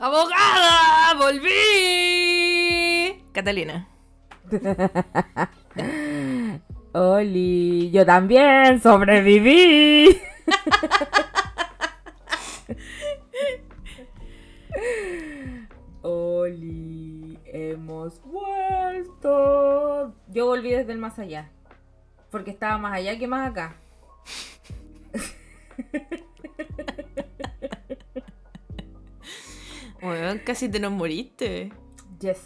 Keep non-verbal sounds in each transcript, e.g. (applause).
¡Abogada! ¡Volví! Catalina. (laughs) Oli, yo también sobreviví. (laughs) Oli, hemos vuelto. Yo volví desde el más allá. Porque estaba más allá que más acá. (laughs) Bueno, casi te nos moriste. Yes.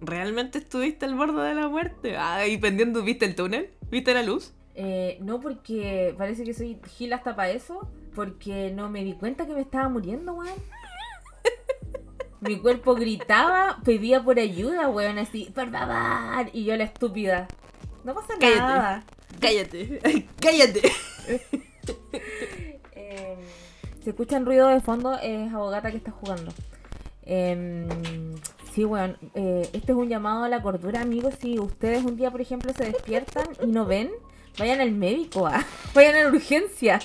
¿Realmente estuviste al borde de la muerte? Ah, y pendiendo, ¿viste el túnel? ¿Viste la luz? Eh, no, porque parece que soy gil hasta para eso. Porque no me di cuenta que me estaba muriendo, weón. (laughs) Mi cuerpo gritaba, pedía por ayuda, weón, así, por favor. Y yo la estúpida. No pasa Cállate. nada. Cállate, (laughs) cállate. (laughs) Eh, si escuchan ruido de fondo, es abogata que está jugando. Eh, sí, weón. eh, este es un llamado a la cordura, amigos. Si ustedes un día, por ejemplo, se despiertan y no ven, vayan al médico, ah. (laughs) vayan a la urgencia.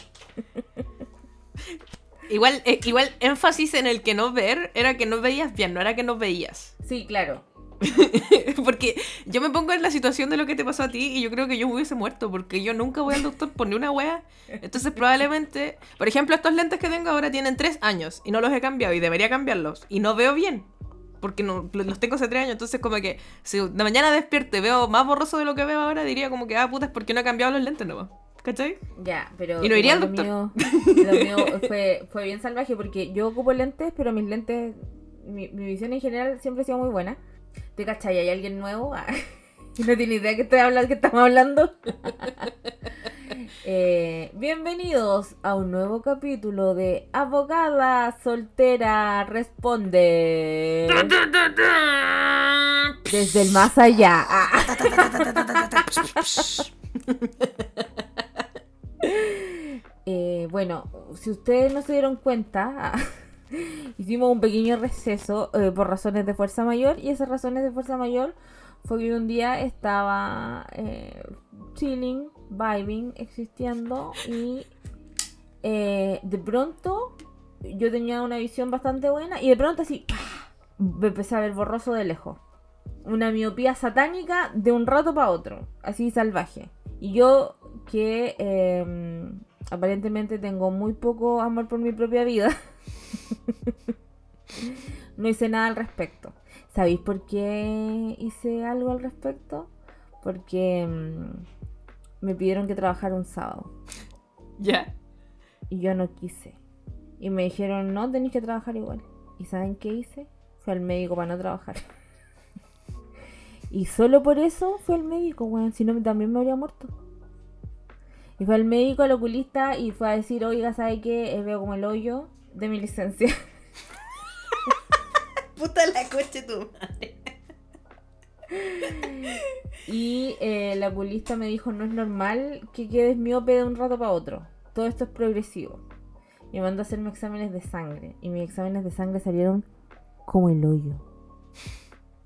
Igual, eh, igual énfasis en el que no ver era que no veías bien, no era que no veías. Sí, claro. (laughs) porque yo me pongo en la situación de lo que te pasó a ti y yo creo que yo me hubiese muerto porque yo nunca voy al doctor por ni una wea. Entonces (laughs) probablemente, por ejemplo, estos lentes que tengo ahora tienen tres años y no los he cambiado y debería cambiarlos y no veo bien. Porque no, los tengo hace tres años, entonces como que si de mañana despierte veo más borroso de lo que veo ahora, diría como que, ah, puta, es porque no he cambiado los lentes nomás. ¿Cachai? Ya, pero. Y no iría al igual lo mío- (laughs) lo mío fue, fue bien salvaje porque yo ocupo lentes, pero mis lentes. Mi, mi visión en general siempre ha sido muy buena. ¿Te cachai? ¿Hay alguien nuevo? Ah, que (laughs) no tiene idea que, estoy hablando, que estamos hablando. (laughs) Eh, bienvenidos a un nuevo capítulo de Abogada Soltera Responde. Desde el más allá. Ah. (laughs) Eh, bueno, si ustedes no se dieron cuenta, (laughs) hicimos un pequeño receso eh, por razones de fuerza mayor y esas razones de fuerza mayor fue que un día estaba eh, chilling, vibing, existiendo y eh, de pronto yo tenía una visión bastante buena y de pronto así me empecé a ver borroso de lejos. Una miopía satánica de un rato para otro, así salvaje. Y yo que eh, aparentemente tengo muy poco amor por mi propia vida, (laughs) (laughs) no hice nada al respecto. ¿Sabéis por qué hice algo al respecto? Porque mm, me pidieron que trabajara un sábado Ya. y yo no quise. Y me dijeron, no, tenéis que trabajar igual. ¿Y saben qué hice? Fui al médico para no trabajar. (laughs) y solo por eso fui al médico, weón. Si no, también me habría muerto. Y fue al médico, al oculista, y fue a decir, oiga, ¿sabe qué? Eh, veo como el hoyo de mi licencia. (laughs) Puta la coche tu madre. y eh, el oculista me dijo, no es normal que quedes miope de un rato para otro. Todo esto es progresivo. Y me mandó a hacerme exámenes de sangre. Y mis exámenes de sangre salieron como el hoyo.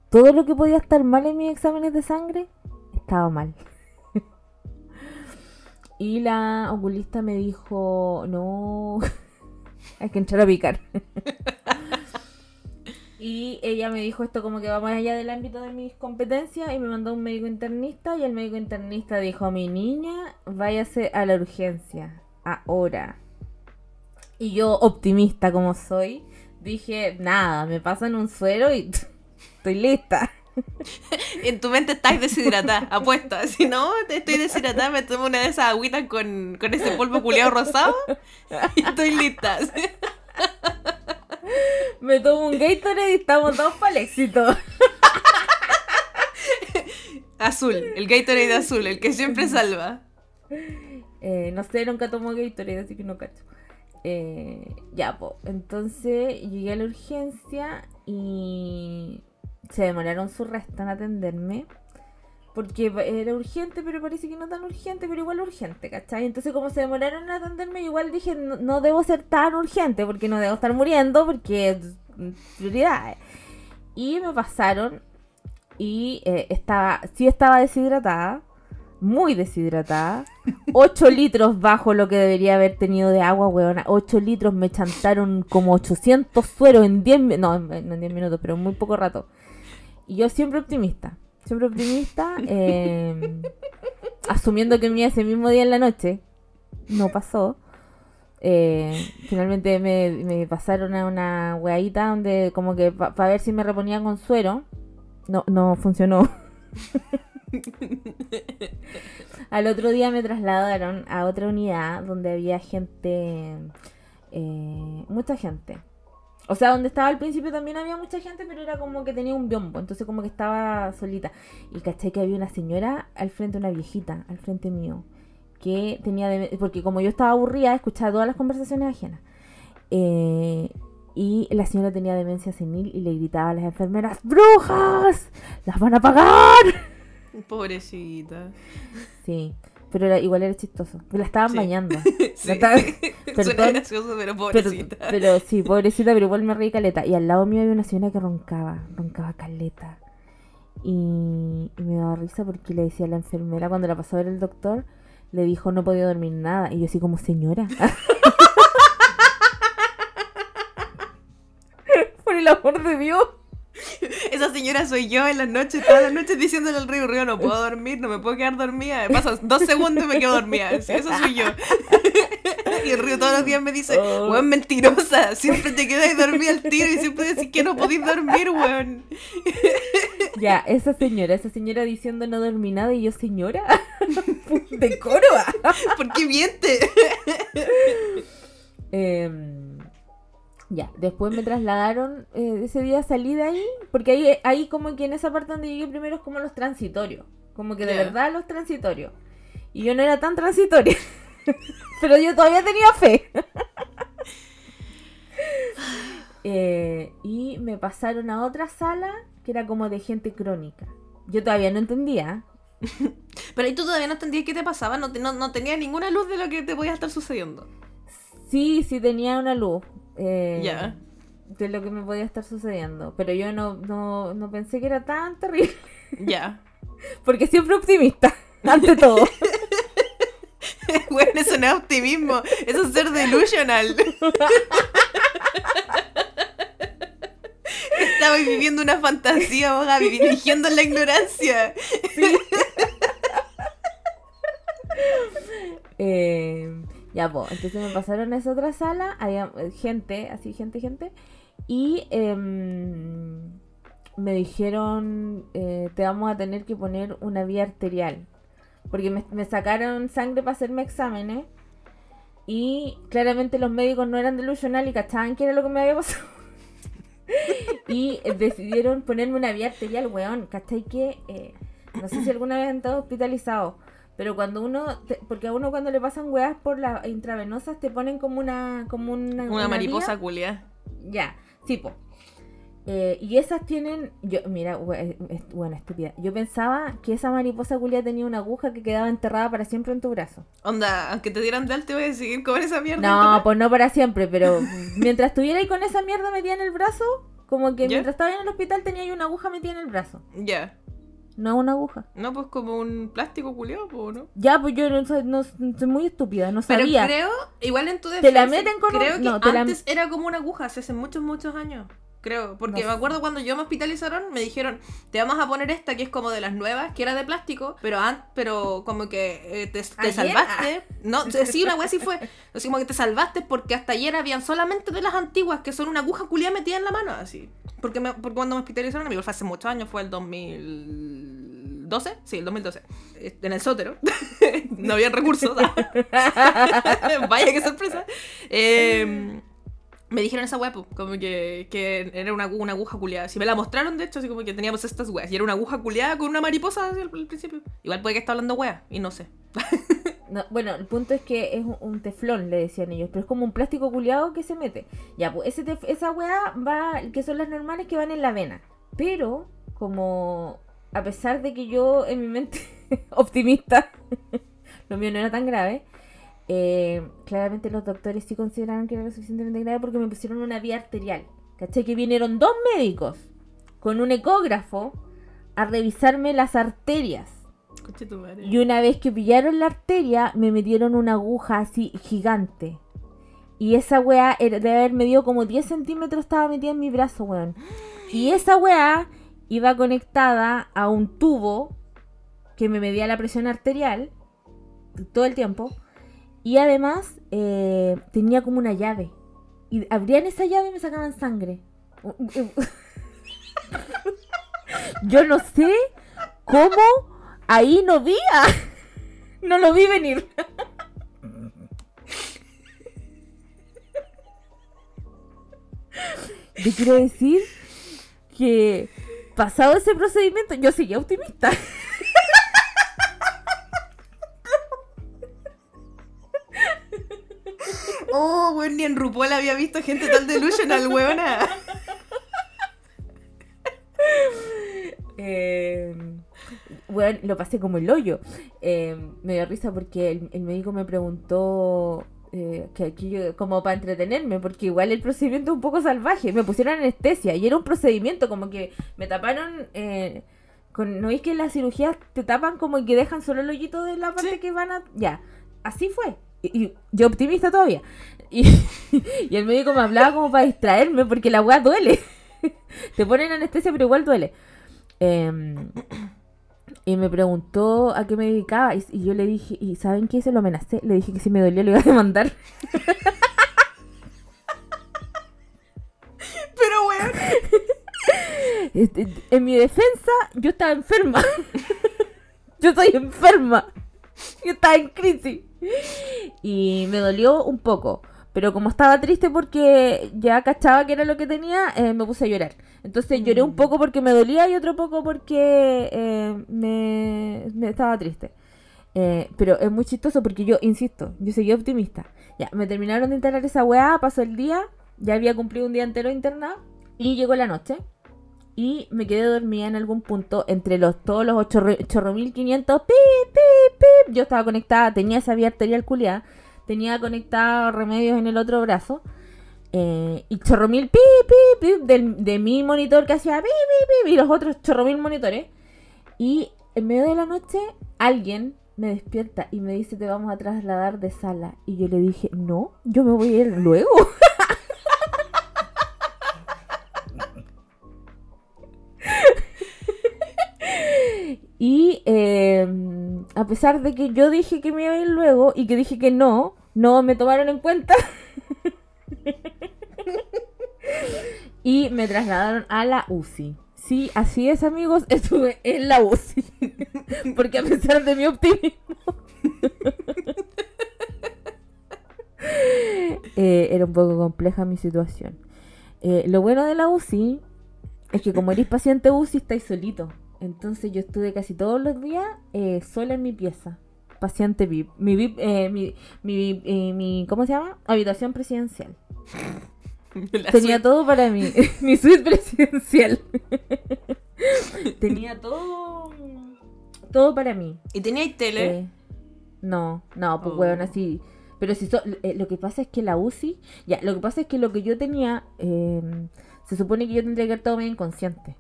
Todo lo que podía estar mal en mis exámenes de sangre estaba mal. (laughs) y la oculista me dijo, no, (laughs) hay que entrar a picar. (laughs) Y ella me dijo esto como que va más allá del ámbito de mis competencias y me mandó un médico internista y el médico internista dijo, mi niña, váyase a la urgencia, ahora. Y yo, optimista como soy, dije, nada, me pasan un suero y (laughs) estoy lista. (laughs) En tu mente estás deshidratada, apuesta. Si no, te estoy deshidratada, me tomo una de esas agüitas con, con ese polvo culeado rosado y estoy lista. (laughs) Me tomo un Gatorade y estamos todos para el éxito. (laughs) Azul, el Gatorade azul, el que siempre salva. Eh, no sé, nunca tomo Gatorade, así que no cacho. Eh, ya, pues. Entonces llegué a la urgencia y se demoraron su resto en atenderme. Porque era urgente, pero parece que no tan urgente, pero igual urgente, ¿cachai? Entonces, como se demoraron en atenderme, igual dije, no, no debo ser tan urgente, porque no debo estar muriendo, porque es prioridad. Y me pasaron y eh, estaba, sí estaba deshidratada, muy deshidratada. (laughs) 8 litros bajo lo que debería haber tenido de agua, weona. 8 litros me chantaron como 800 sueros en 10 minutos. No, no en 10 minutos, pero en muy poco rato. Y yo siempre optimista. Siempre optimista. eh, (laughs) asumiendo que iba ese mismo día en la noche. No pasó. Eh, finalmente me, me pasaron a una weadita donde como que para ver si me reponía con suero. No, no funcionó. (laughs) Al otro día me trasladaron a otra unidad donde había gente, eh, mucha gente. O sea, donde estaba al principio también había mucha gente, pero era como que tenía un biombo, entonces como que estaba solita. Y caché que había una señora al frente, una viejita, al frente mío, que tenía, de, porque como yo estaba aburrida, escuchaba todas las conversaciones ajenas. Eh, y la señora tenía demencia senil y le gritaba a las enfermeras, ¡Brujas! ¡Las van a pagar! Pobrecita. Sí, pero era, igual era chistoso. La estaban Sí. bañando. (laughs) Sí. La estaban- (laughs) Suena (laughs) gracioso, pero pero, pobrecita. pero sí, pobrecita, pero igual me reí caleta. Y al lado mío había una señora que roncaba, roncaba caleta. Y, y me daba risa porque le decía a la enfermera cuando la pasó a ver el doctor, le dijo no podía dormir nada. Y yo así como, señora. Por el amor de Dios. (laughs) Esa señora soy yo en las noches, todas las noches diciéndole al río, río, no puedo dormir, no me puedo quedar dormida. Me pasan dos segundos y me quedo dormida. Sí, Eso soy yo. (laughs) Y el río todos los días me dice, Oh. weón, mentirosa, siempre te quedas dormida al tiro y siempre decís que no podís dormir, weón. (laughs) Ya, esa señora, esa señora diciendo no dormí nada y yo, señora, decoro. ¿Por qué miente? Em, ya, después me trasladaron, eh, ese día salí de ahí, porque ahí, ahí como que en esa parte donde llegué primero es como los transitorios, como que de verdad los transitorios. Y yo no era tan transitoria, (laughs) pero yo todavía tenía fe. (laughs) Eh, y me pasaron a otra sala que era como de gente crónica. Yo todavía no entendía. (laughs) Pero ahí tú todavía no entendías qué te pasaba, no, te- no, no tenías ninguna luz de lo que te podía estar sucediendo. Sí, sí tenía una luz. Eh, Ya. De lo que me podía estar sucediendo. Pero yo no, no, no pensé que era tan terrible. Ya. (laughs) Porque siempre optimista, (laughs) ante todo. (laughs) Bueno, eso no es optimismo, eso es ser delusional. Estabas viviendo una fantasía, Gaby, dirigiendo en la ignorancia. Eh, ya, pues, entonces me pasaron a esa otra sala, había eh, gente, así, gente, gente, y em, me dijeron, eh, te vamos a tener que poner una vía arterial, porque me, sacaron sangre para hacerme exámenes, y claramente los médicos no eran delusional y cachaban qué era lo que me había pasado. (laughs) y eh, decidieron ponerme una vía arterial, weón, ¿cachai? Que, eh, no sé si alguna vez han estado hospitalizados, pero cuando uno, te- porque a uno cuando le pasan weas por las intravenosas te ponen como una, como una, Una mariposa culia. Ya, sí, po. Eh, y esas tienen, yo, mira, bueno, estúpida. Yo pensaba que esa mariposa culia tenía una aguja que quedaba enterrada para siempre en tu brazo. Onda, aunque te dieran de alta, voy a seguir con esa mierda. No, pues no para siempre, pero mientras estuviera ahí con esa mierda metida en el brazo, como que ¿Ya? mientras estaba en el hospital tenía ahí una aguja metida en el brazo. Ya. No una aguja. No, pues como un plástico culiado, pues, ¿no? Ya, pues yo no, soy- no- soy muy estúpida, no Pero sabía. creo, igual en tu Te la defensa, meten con un- Creo que no, te la- antes era como una aguja, hace muchos, muchos años. Creo, porque No me acuerdo cuando yo me hospitalizaron, me dijeron, te vamos a poner esta que es como de las nuevas, que era de plástico, pero pero como que eh, te, salvaste. No, sí, una wea sí fue. Así como que te salvaste porque hasta ayer habían solamente de las antiguas, que son una aguja culiada metida en la mano, así. Porque, me, porque cuando me hospitalizaron, amigo, fue hace muchos años, fue el 2012, sí, el 2012, eh, en el sótero. (laughs) no había recursos. (laughs) Vaya qué sorpresa. (laughs) Eh, me dijeron esa po, como que, que era una, una aguja culiada. Si me la mostraron, de hecho, así como que teníamos estas weas. Y era una aguja culiada con una mariposa así al, principio. Igual puede que esté hablando wea, y no sé. (laughs) No, bueno, el punto es que es un, teflón, le decían ellos, pero es como un plástico culiado que se mete. Ya, pues esa weá va, que son las normales que van en la vena. Pero, como a pesar de que yo en mi mente (laughs) optimista, (laughs) lo mío no era tan grave, eh, claramente los doctores sí consideraron que era lo suficientemente grave porque me pusieron una vía arterial. ¿Cachai? Que vinieron dos médicos con un ecógrafo a revisarme las arterias. Y una vez que pillaron la arteria, me metieron una aguja así gigante. Y esa weá de haber medido como 10 centímetros, estaba metida en mi brazo, weón. Y esa weá iba conectada a un tubo que me medía la presión arterial todo el tiempo. Y además eh, tenía como una llave. Y abrían esa llave y me sacaban sangre. (laughs) Yo no sé cómo ahí no vi. (laughs) No lo vi venir. (laughs) Yo quiero decir que pasado ese procedimiento yo seguía optimista. Oh, weón, ni en RuPaul había visto gente tan delusional, weona. Eh, bueno, lo pasé como el hoyo. Eh, me dio risa porque el, el médico me preguntó eh, que aquí yo- como para entretenerme, porque igual el procedimiento es un poco salvaje. Me pusieron anestesia y era un procedimiento como que me taparon. eh, con, ¿No veis que en las cirugías te tapan como que dejan solo el hoyito de la parte Sí. que van a.? Ya, así fue. Y, y yo optimista todavía. Y, (laughs) y el médico me hablaba como para distraerme porque la weá duele. (laughs) Te ponen anestesia, pero igual duele. Em, y me preguntó a qué me dedicaba. Y, y yo le dije, ¿y saben qué? Se lo amenacé. Le dije que si me dolía lo iba a demandar. (laughs) Pero, weón. Este, en mi defensa, yo estaba enferma. yo estoy enferma. Yo estaba en crisis. Y me dolió un poco. Pero como estaba triste porque ya cachaba que era lo que tenía, eh, me puse a llorar. Entonces lloré un poco porque me dolía y otro poco porque eh, me, me estaba triste. Eh, pero es muy chistoso porque yo, insisto, yo seguí optimista. Ya, me terminaron de instalar esa weá, pasó el día, ya había cumplido un día entero internado y llegó la noche. Y me quedé dormida en algún punto entre los todos los 8500 pip, pip, pip. Yo estaba conectada, tenía esa vía arterial culiada, tenía conectado remedios en el otro brazo. eh, y chorro mil pip, pip, pip de mi monitor que hacía pip, pip, pip, y los otros chorro mil monitores. Y en medio de la noche, alguien me despierta y me dice: Te vamos a trasladar de sala. Y yo le dije: No, yo me voy a ir luego. (laughs) (laughs) Y eh, a pesar de que yo dije que me iba a ir luego y que dije que no, no me tomaron en cuenta. (laughs) y me trasladaron a la UCI. Sí, así es, amigos, estuve en la UCI. (laughs) Porque a pesar de mi optimismo, eh, era un poco compleja mi situación. Eh, lo bueno de la UCI es que como eres paciente UCI estáis solito. Entonces yo estuve casi todos los días eh, sola en mi pieza. Paciente VIP. Mi VIP, eh, mi, mi, eh, mi- ¿cómo se llama? Habitación presidencial. (laughs) La Tenía suite. todo para mí. (laughs) mi suite presidencial. (laughs) Tenía todo. Todo para mí. ¿Y teníais tele? Eh, no, no, pues Oh. weón, así. Pero si so- lo que pasa es que la UCI, ya, lo que pasa es que lo que yo tenía, eh, se supone que yo tendría que haber estado medio inconsciente.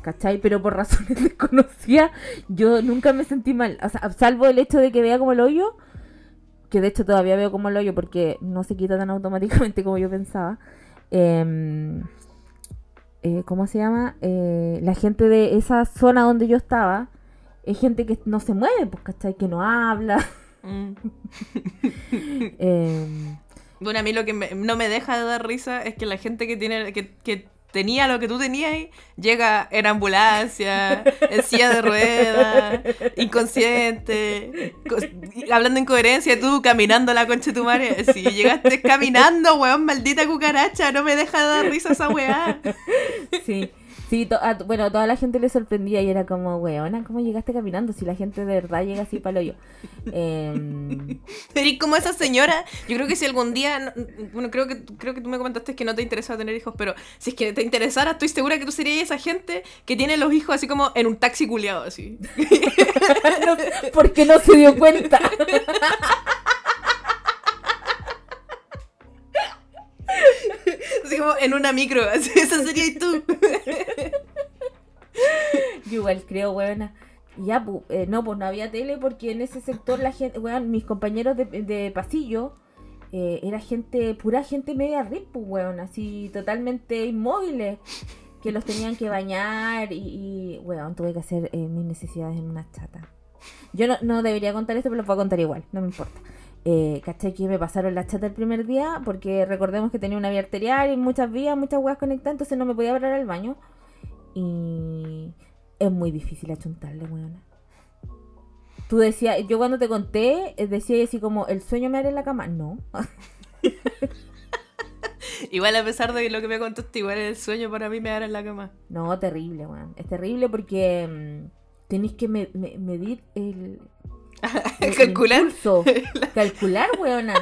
¿Cachai? Pero por razones (laughs) desconocidas, yo nunca me sentí mal. O sea, salvo el hecho de que vea como el hoyo, que de hecho todavía veo como el hoyo porque no se quita tan automáticamente como yo pensaba. Em, eh, ¿Cómo se llama? Eh, la gente de esa zona donde yo estaba es gente que no se mueve, pues, ¿cachai? Que no habla. Mm. (laughs) Bueno, a mí lo que me- no me deja de dar risa es que la gente que tiene que, que tenía lo que tú tenías llega en ambulancia, en silla de ruedas, inconsciente, hablando incoherencia, tú caminando la concha de tu madre. Si llegaste caminando, weón, maldita cucaracha, no me deja de dar risa esa weá. sí, sí, to- a- bueno, a toda la gente le sorprendía y era como, weona, ¿cómo llegaste caminando? Si la gente de verdad llega así para el hoyo. (laughs) Em, Pero y como esa señora, yo creo que si algún día, no- bueno, creo que, creo que tú me comentaste que no te interesaba tener hijos, pero si es que te interesara, estoy segura que tú serías esa gente que tiene los hijos así como en un taxi culiado, así. (laughs) no, porque no se dio cuenta. (laughs) (laughs) En una micro, (laughs) así, esa serías tú. (laughs) Yo igual creo, weona, ya, eh, no, pues no había tele porque en ese sector la gente, weón, mis compañeros de, de pasillo, eh, era gente, pura gente media rip, pues, weón, así totalmente inmóviles, que los tenían que bañar y, y weón, tuve que hacer eh, mis necesidades en una chata. Yo no, no debería contar esto, pero lo puedo contar igual, no me importa. Eh, ¿Cachai? Que me pasaron la chata el primer día porque recordemos que tenía una vía arterial y muchas vías, muchas weas conectadas, entonces no me podía parar al baño. Y es muy difícil achuntarle, weona. Tú decías, yo cuando te conté, eh, decía así como, ¿el sueño me haré en la cama? No. (laughs) Igual a pesar de lo que me contaste, igual el sueño para mí me dará en la cama. No, terrible, weón. Es terrible porque mm, tenéis que me- me- medir el, el- (laughs) Calcular. el impulso. (laughs) Calcular, weona.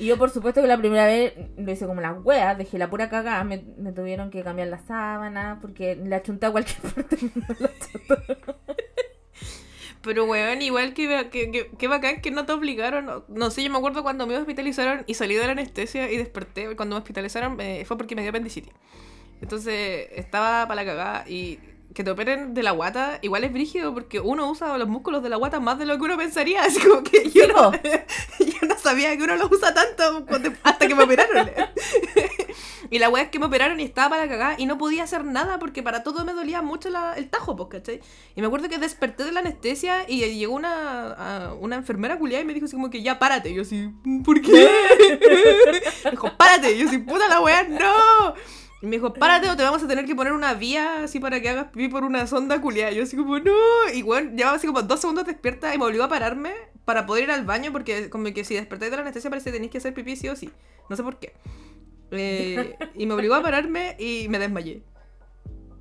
Y yo, por supuesto, que la primera vez lo hice como las weas, dejé la pura cagada. Me, me tuvieron que cambiar la sábana porque le achunté a cualquier (laughs) parte. la. Pero, weón, igual que, que, que, que bacán que no te obligaron. No, no sé, yo me acuerdo cuando me hospitalizaron y salí de la anestesia y desperté. Cuando me hospitalizaron eh, fue porque me dio apendicitis. Entonces estaba para la cagada y que te operen de la guata igual es brígido porque uno usa los músculos de la guata más de lo que uno pensaría. (laughs) Así como que yo, no, (laughs) yo no sabía que uno los usa tanto hasta que me operaron. (laughs) y la weá es que me operaron y estaba para la cagada y no podía hacer nada porque para todo me dolía mucho la- el tajo, pues, ¿cachai? Y me acuerdo que desperté de la anestesia y llegó una, a- una enfermera culiada y me dijo así como que ya párate. Y yo así, ¿por qué? me dijo, párate. Y yo así, puta la weá, no. Y me dijo, párate o te vamos a tener que poner una vía así para que hagas pipí por una sonda culiada. Y yo así como, no. Y bueno, llevaba así como dos segundos despierta y me obligó a pararme para poder ir al baño porque como que si despertáis de la anestesia parece que tenéis que hacer pipí sí o sí. No sé por qué. Eh, y me obligó a pararme y me desmayé.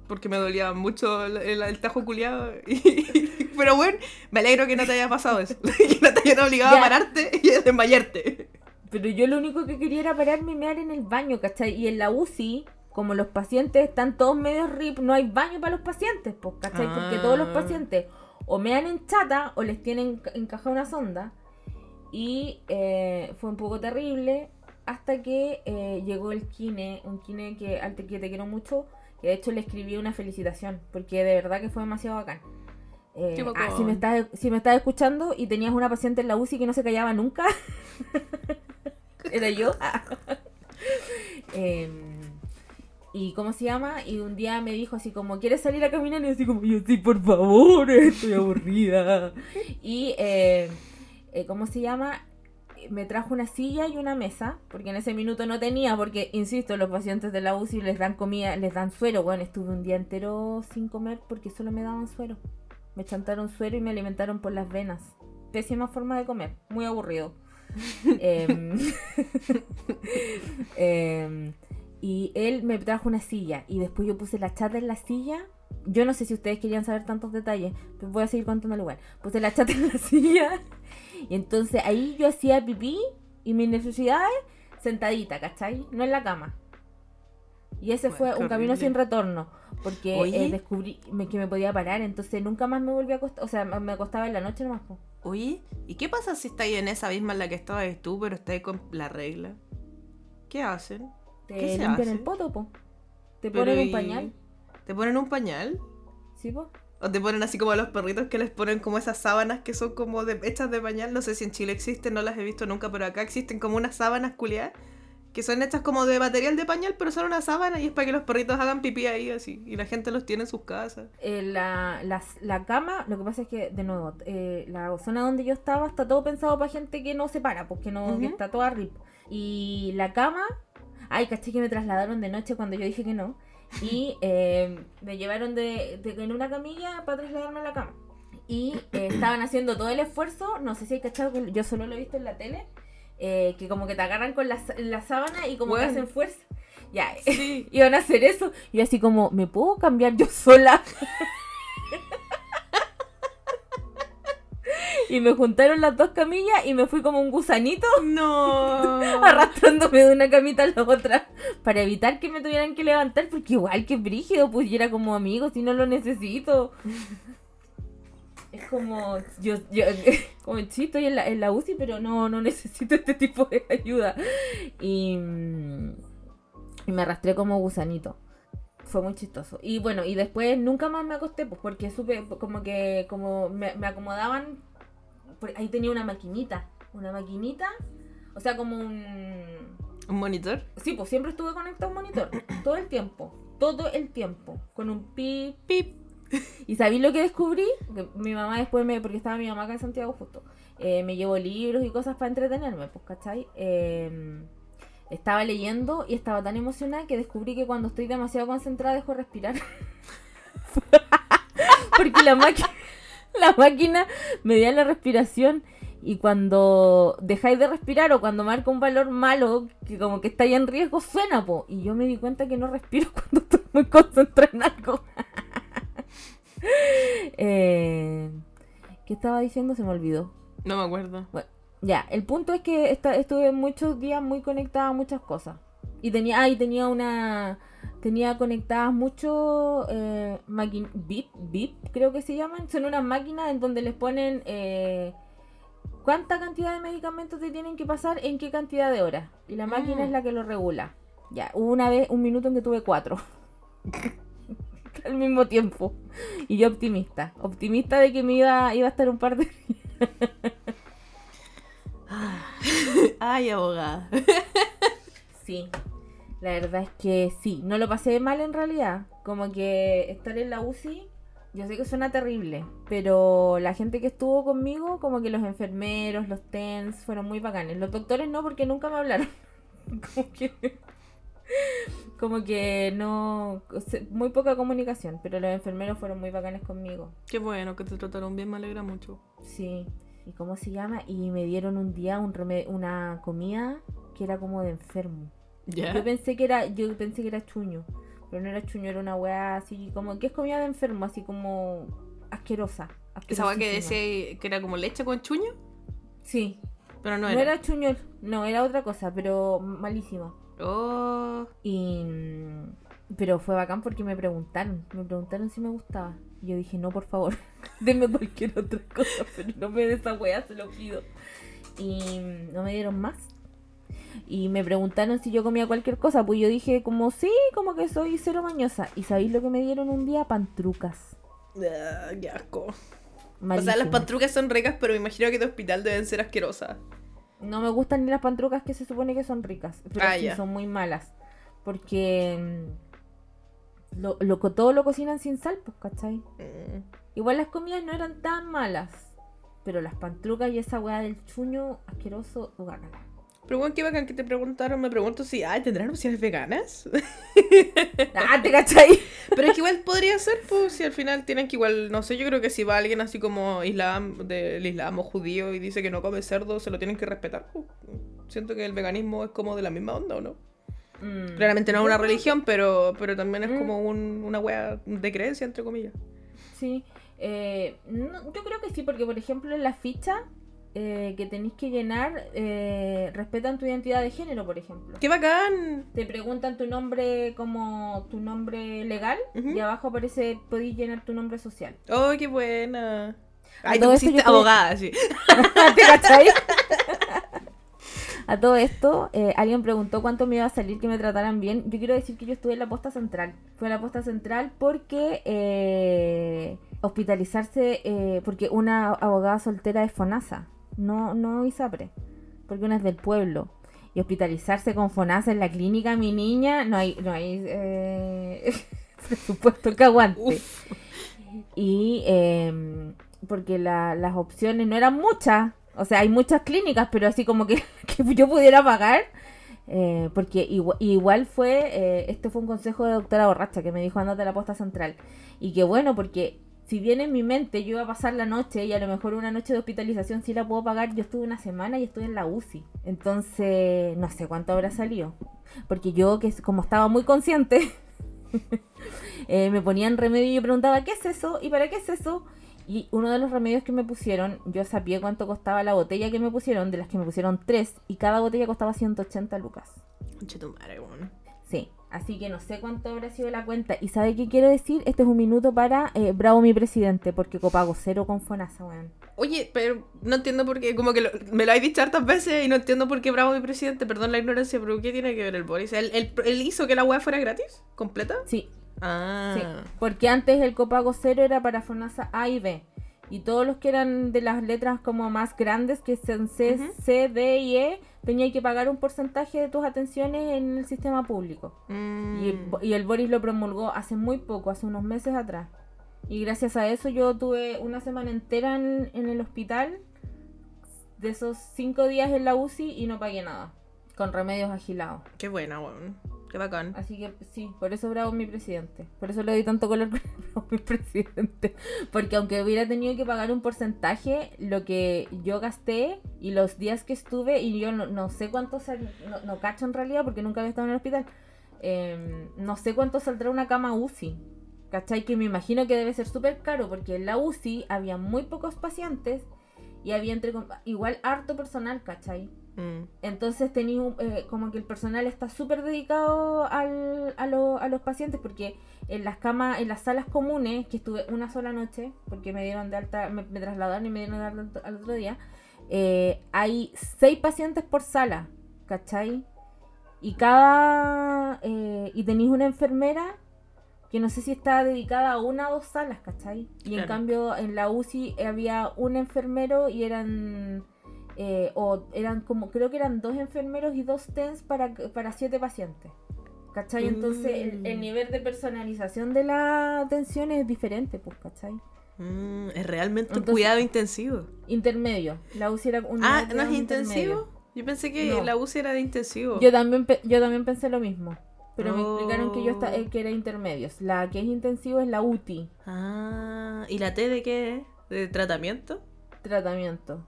Porque me dolía mucho el, el- el tajo culiado. (laughs) pero bueno, me alegro que no te haya pasado eso. (laughs) que no te hayan obligado a pararte y a desmayarte. Pero yo lo único que quería era pararme y mear en el baño, ¿cachai? Y en la UCI, como los pacientes están todos medio rip, no hay baño para los pacientes, pues, ¿cachai? Porque todos los Ah. pacientes o mean en chata o les tienen enca- encajada una sonda. Y eh, fue un poco terrible hasta que eh, llegó el kine, un kine que, al que te quiero mucho, que de hecho le escribí una felicitación, porque de verdad que fue demasiado bacán. Eh, ah, si me estás si me estás escuchando y tenías una paciente en la UCI que no se callaba nunca, (laughs) era yo. (laughs) (laughs) Em, y cómo se llama y un día me dijo así como quieres salir a caminar y yo así como yo sí por favor (laughs) estoy aburrida y eh, eh, cómo se llama me trajo una silla y una mesa porque en ese minuto no tenía porque insisto los pacientes de la UCI les dan comida les dan suero. Bueno estuve un día entero sin comer porque solo me daban suero. Me chantaron suero y me alimentaron por las venas. Pésima forma de comer muy aburrido. (laughs) Em, (laughs) y él me trajo una silla y después yo puse la chata en la silla. Yo no sé si ustedes querían saber tantos detalles, pero voy a seguir contándolo igual. Puse la chata en la (laughs) silla y entonces ahí yo hacía pipí y mis necesidades sentadita, ¿cachai? No en la cama. Y ese Bueno, fue un camino horrible. sin retorno, porque eh, descubrí me- que me podía parar, entonces nunca más me volví a acostar, o sea, me acostaba en la noche nomás. Oye, ¿y qué pasa si estáis en esa misma en la que estabas tú, pero estáis con la regla? ¿Qué hacen? Te ¿Qué se limpian hace? el poto, po. Te Pero ponen un y- pañal, ¿Te ponen un pañal? ¿sí, po? ¿O te ponen así como a los perritos que les ponen como esas sábanas que son como de, hechas de pañal? No sé si en Chile existen, no las he visto nunca, pero acá existen como unas sábanas culiadas que son hechas como de material de pañal, pero son una sábana y es para que los perritos hagan pipí ahí así. Y la gente los tiene en sus casas. Eh, la, las- la cama, lo que pasa es que, de nuevo, eh, la zona donde yo estaba está todo pensado para gente que no se para, porque no, que Ujú. está toda rip. Y la cama, ay, caché que me trasladaron de noche cuando yo dije que no. Y (laughs) eh, me llevaron de, de- en una camilla para trasladarme a la cama. Y eh, estaban haciendo todo el esfuerzo, no sé si hay cachado, que yo solo lo he visto en la tele, eh, que como que te agarran con la, la sábana y como Bueno. que hacen fuerza. Ya, Sí. (laughs) iban a hacer eso. Y yo así como, ¿me puedo cambiar yo sola? (laughs) (laughs) y me juntaron las dos camillas y me fui como un gusanito No. (laughs) arrastrándome de una camita a la otra para evitar que me tuvieran que levantar porque igual que brígido pues yo era como amigo si no lo necesito es como yo, yo (laughs) como sí estoy en la, en la UCI pero no no necesito este tipo de ayuda y, y me arrastré como gusanito Fue muy chistoso. Y bueno, y después nunca más me acosté, pues porque supe como que como me, me acomodaban. Ahí tenía una maquinita. Una maquinita. O sea, como un. ¿Un monitor? Sí, pues siempre estuve conectado a un monitor. (clears throat) Todo el tiempo. Todo el tiempo. Con un pi. Pip. Y sabí lo que descubrí. Que mi mamá después me. Porque estaba mi mamá acá en Santiago justo. eh, me llevó libros y cosas para entretenerme, pues, ¿cachai? Eh, estaba leyendo y estaba tan emocionada que descubrí que cuando estoy demasiado concentrada dejo de respirar. (laughs) (laughs) Porque la máquina, (laughs) la máquina medía la respiración y cuando dejáis de respirar o cuando marca un valor malo, que como que está ahí en riesgo, suena, po. Y yo me di cuenta que no respiro (laughs) cuando estoy muy concentrada en algo. (laughs) Eh, ¿Qué estaba diciendo? Se me olvidó. No me acuerdo. Ya, el punto es que esta- estuve muchos días muy conectada a muchas cosas. Y tenía, ah, y tenía una. Tenía conectadas mucho. Eh, VIP, VIP, creo que se llaman. Son unas máquinas en donde les ponen. Eh, ¿Cuánta cantidad de medicamentos te tienen que pasar en qué cantidad de horas? Y la máquina es la que lo regula. Ya, hubo una vez, un minuto en que tuve cuatro. (laughs) Al mismo tiempo. Y yo optimista. Optimista de que me iba, iba a estar un par de (laughs) Ay, abogada. (laughs) Sí, la verdad es que sí, no lo pasé mal en realidad. Como que estar en la UCI, yo sé que suena terrible, pero la gente que estuvo conmigo, como que los enfermeros, los TENS, fueron muy bacanes. Los doctores no, porque nunca me hablaron. (laughs) como que. Como que no. Muy poca comunicación, pero los enfermeros fueron muy bacanes conmigo. Qué bueno que te trataron bien, me alegra mucho. Sí. ¿Y cómo se llama? Y me dieron un día un una comida que era como de enfermo. Yo pensé que era, yo pensé que era chuño, pero no era chuño, era una weá así como que es comida de enfermo, así como asquerosa. Esa weá que decía que era como leche con chuño, Sí, pero no no, era. era. chuño, no, era otra cosa, pero malísima. Oh, Y pero fue bacán porque me preguntaron, me preguntaron si me gustaba. Y yo dije, "No, por favor, (laughs) denme cualquier otra cosa, pero no me de esa weá, se lo pido." Y no me dieron más. Y me preguntaron si yo comía cualquier cosa, pues yo dije como sí, como que soy cero mañosa. ¿Y sabéis lo que me dieron un día? Pantrucas. ah, qué asco. O sea, las pantrucas son ricas, pero me imagino que de hospital deben ser asquerosas. No me gustan ni las pantrucas que se supone que son ricas, pero Ah, sí son muy malas. Porque mm, lo, lo, todo lo cocinan sin sal, pues, ¿cachai? Mm. Igual las comidas no eran tan malas. Pero las pantrucas y esa weá del chuño asqueroso. Pero bueno, qué bacán que te preguntaron. Me pregunto si, ay, ¿tendrán opciones veganas? (laughs) ¡Ah, te cachai! Pero es que igual podría ser, pues, si al final tienen que igual, no sé, yo creo que si va alguien así como islam, del islam o judío y dice que no come cerdo, se lo tienen que respetar. pues. Siento que el veganismo es como de la misma onda, ¿o no? Mm. Claramente no es una religión, pero, pero también es Mm. como un- una wea de creencia, entre comillas. Sí, eh, no, yo creo que sí, porque por ejemplo en la ficha eh, que tenéis que llenar, eh, respetan tu identidad de género, por ejemplo. ¡Qué bacán! Te preguntan tu nombre como tu nombre legal y abajo aparece, podéis llenar tu nombre social. ¡Oh, qué buena! Ay, tú tuve- abogada, sí. (laughs) ¿Te cachai? (laughs) A todo esto, eh, alguien preguntó cuánto me iba a salir que me trataran bien. Yo quiero decir que yo estuve en la posta central. Fue en la posta central porque eh, hospitalizarse, eh, porque una abogada soltera es FONASA, no, no ISAPRE, porque una es del pueblo. Y hospitalizarse con FONASA en la clínica, mi niña, no hay, no hay eh, (laughs) presupuesto que aguante. Uf. Y eh, porque la- las opciones no eran muchas. O sea, hay muchas clínicas, pero así como que, (laughs) que yo pudiera pagar. eh, porque igual, igual fue, eh, este fue un consejo de doctora borracha que me dijo andate a la posta central. Y que bueno, porque si bien en mi mente yo iba a pasar la noche y a lo mejor una noche de hospitalización sí la puedo pagar, yo estuve una semana y estuve en la UCI. Entonces, no sé cuánto habrá salido. Porque yo, que como estaba muy consciente, (laughs) eh, me ponían remedio y yo preguntaba, ¿qué es eso? ¿Y para qué es eso? Y uno de los remedios que me pusieron, yo sabía cuánto costaba la botella que me pusieron, de las que me pusieron tres, y cada botella costaba 180 lucas. Tu madre. Sí, así que no sé cuánto habrá sido la cuenta. ¿Y sabe qué quiero decir? Este es un minuto para eh, Bravo mi presidente, porque copago cero con Fonasa, weón. Oye, pero no entiendo por qué, como que lo- me lo has dicho hartas veces y no entiendo por qué bravo mi presidente, perdón la ignorancia, pero ¿qué tiene que ver el Boris? ¿Él, él- él hizo que la web fuera gratis? ¿Completa? Sí, Ah. Sí, porque antes el copago cero era para FONASA A y B. Y todos los que eran de las letras como más grandes, que son C. C, D y E, tenían que pagar un porcentaje de tus atenciones en el sistema público. Mm. Y, el, y el Boris lo promulgó hace muy poco, hace unos meses atrás. Y gracias a eso yo tuve una semana entera en, en el hospital, de esos cinco días en la UCI y no pagué nada, con remedios agilados. Qué buena, weón. Qué bacán. Así que sí, por eso bravo mi presidente. Por eso le doy tanto color (laughs) con bravo mi presidente. Porque aunque hubiera tenido que pagar un porcentaje, lo que yo gasté y los días que estuve, y yo no, no sé cuánto sal- no, no cacho en realidad porque nunca había estado en el hospital, eh, no sé cuánto saldrá una cama UCI. ¿Cachai? Que me imagino que debe ser súper caro porque en la UCI había muy pocos pacientes y había entre igual harto personal, ¿cachai? Mm. Entonces tenía eh, como que el personal está súper dedicado al- a, lo- a los pacientes porque en las camas, en las salas comunes, que estuve una sola noche, porque me dieron de alta, me, me trasladaron y me dieron de alta al otro día, eh, hay seis pacientes por sala, ¿cachai? Y cada... eh, y tenéis una enfermera que no sé si está dedicada a una o dos salas, ¿cachai? Y en cambio en la UCI había un enfermero y eran... eh, o eran como, creo que eran dos enfermeros y dos TENS para, para siete pacientes. ¿Cachai? Entonces el, el Mm. nivel de personalización de la atención es diferente, pues, ¿cachai? Mm, es realmente un cuidado intensivo. Intermedio. La UCI era un Ah, ¿no es intensivo? Yo pensé que No. la UCI era de intensivo. Yo también, yo también pensé lo mismo. Pero me explicaron que yo Oh. eh, que era intermedios. La que es intensivo es la UTI, Ah, ¿y la T de qué es? ¿De tratamiento? tratamiento.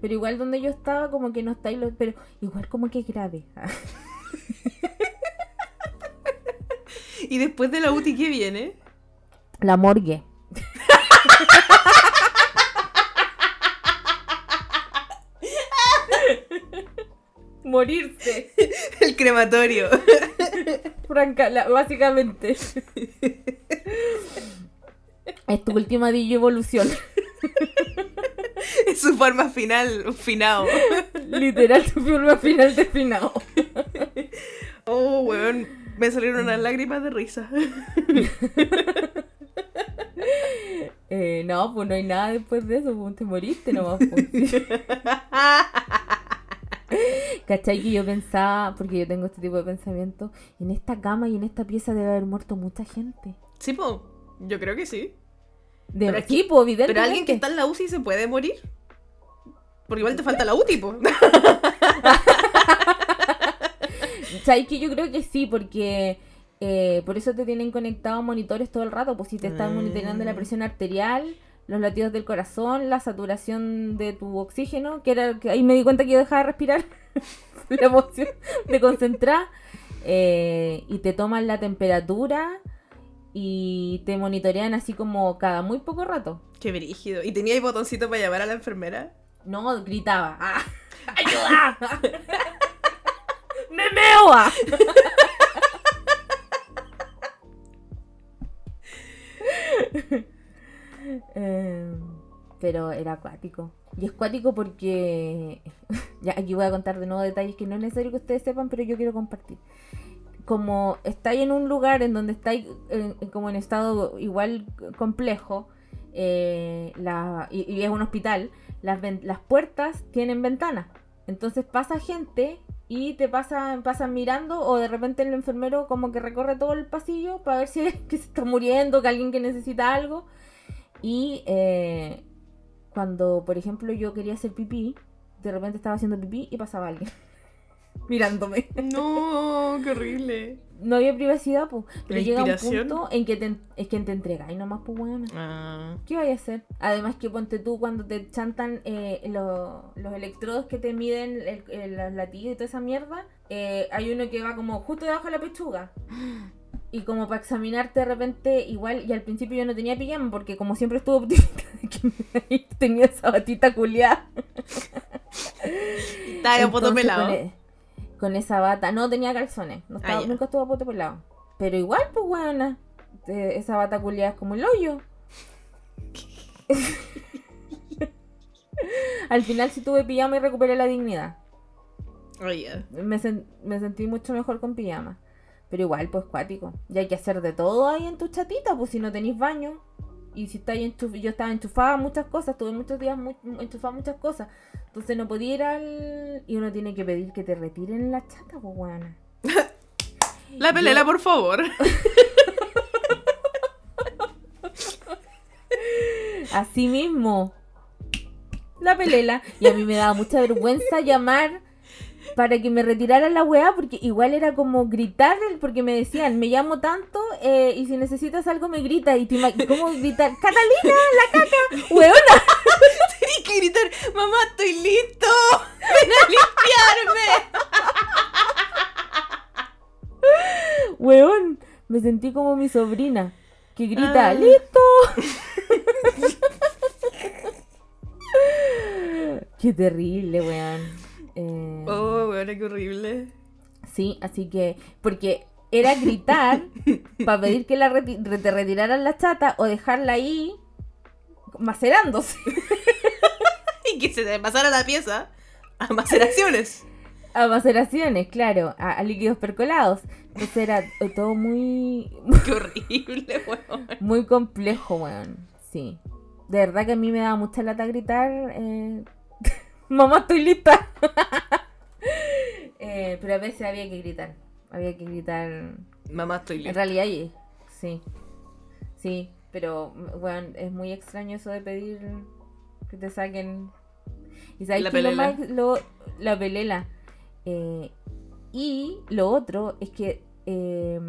Pero igual donde yo estaba, como que no está ahí, lo- pero igual como que grave. (laughs) ¿Y después de la UTI qué viene? La morgue. (laughs) Morirse. (laughs) El crematorio. Franca, la- básicamente. Es tu última evolución. Su forma final, un finado. (laughs) Literal, tu forma final de finado. (laughs) Oh, weón. Me salieron unas lágrimas de risa. (laughs) Eh, no, pues no hay nada después de eso, pues te moriste nomás. Pues. ¿Cachai? Que yo pensaba, porque yo tengo este tipo de pensamiento, en esta cama y en esta pieza debe haber muerto mucha gente. Sí, po. Yo creo que sí. De Pero pues, evidentemente. Pero alguien que está en la UCI se puede morir. Porque igual te falta la UTI, po. (laughs) ¿Sabes que yo creo que sí? Porque eh, por eso te tienen conectado a monitores todo el rato, pues si te están Mm. monitoreando la presión arterial, los latidos del corazón, la saturación de tu oxígeno, que era que ahí me di cuenta que yo dejaba de respirar, (laughs) la emoción de concentrar, eh, y te toman la temperatura y te monitorean así como cada muy poco rato. Qué brígido. ¿Y tenía el botoncito para llamar a la enfermera? No, gritaba. ¡Ah! ¡Ayuda! (laughs) ¡Me meo! ah! Eh, pero era acuático. Y es acuático porque. (laughs) ya, aquí voy a contar de nuevo detalles que no es necesario que ustedes sepan, pero yo quiero compartir. Como estáis en un lugar en donde estáis eh, como en estado igual complejo, eh, la- y, y es un hospital, las, las puertas tienen ventanas. Entonces pasa gente y te pasan, pasan mirando o de repente el enfermero como que recorre todo el pasillo para ver si que se está muriendo, que alguien que necesita algo. Y eh, cuando, por ejemplo, yo quería hacer pipí, de repente estaba haciendo pipí y pasaba alguien mirándome. No, qué horrible. No había privacidad, pues. Pero llega un punto en que te, es que te entregas y nomás, pues, bueno. Ah. ¿Qué vaya a hacer? Además que ponte tú cuando te chantan eh, lo- los electrodos que te miden el, el- los latidos y toda esa mierda, eh, hay uno que va como justo debajo de la pechuga. (gasps) Y como para examinarte de repente, igual, y al principio yo no tenía pijama porque como siempre estuvo optimista de que tenía esa batita culiada. Estaba poto Entonces, pelado. Con, esa bata, no tenía calzones, no estaba- Ah, ya. nunca estuvo a poto pelado. Pero igual, pues buena, esa bata culiada es como el hoyo. (laughs) Al final sí tuve pijama y recuperé la dignidad. Oh, yeah. Me, sen- me sentí mucho mejor con pijama. Pero igual, pues cuático. Y hay que hacer de todo ahí en tu chatita, pues si no tenéis baño. Y si estáis enchuf yo estaba enchufada a muchas cosas, tuve muchos días muy, enchufada a muchas cosas. Entonces no podía ir al. Y uno tiene que pedir que te retiren la chata, pues weona. (laughs) La pelela, por favor. (laughs) Así mismo. La pelela. Y a mí me daba mucha vergüenza llamar para que me retiraran la weá, porque igual era como gritar, porque me decían, me llamo tanto eh, y si necesitas algo me grita. Y te ¿cómo gritar? ¡Catalina, la caca! (laughs) ¡Weona! Que gritar, mamá, estoy listo. Ven a limpiarme. (laughs) Weón, me sentí como mi sobrina, que grita, Ah. ¡listo! (laughs) Qué terrible, weón. Eh, Oh, bueno, qué horrible. Sí, así que, porque era gritar (laughs) para pedir que la reti- te retiraran la chata o dejarla ahí macerándose. (laughs) Y que se te pasara la pieza a maceraciones. A maceraciones, claro, a, a líquidos percolados. Entonces era todo muy, (laughs) Qué horrible, weón. muy complejo, weón. Sí. De verdad que a mí me daba mucha lata gritar. eh, Mamá, estoy lista. (laughs) Eh, pero a veces había que gritar. Había que gritar Mamá, estoy En lista. realidad, y- sí. Sí, pero, bueno, es muy extraño eso de pedir que te saquen. ¿Y sabes La qué es lo pelela. más- lo- la pelela. Eh, y lo otro es que eh,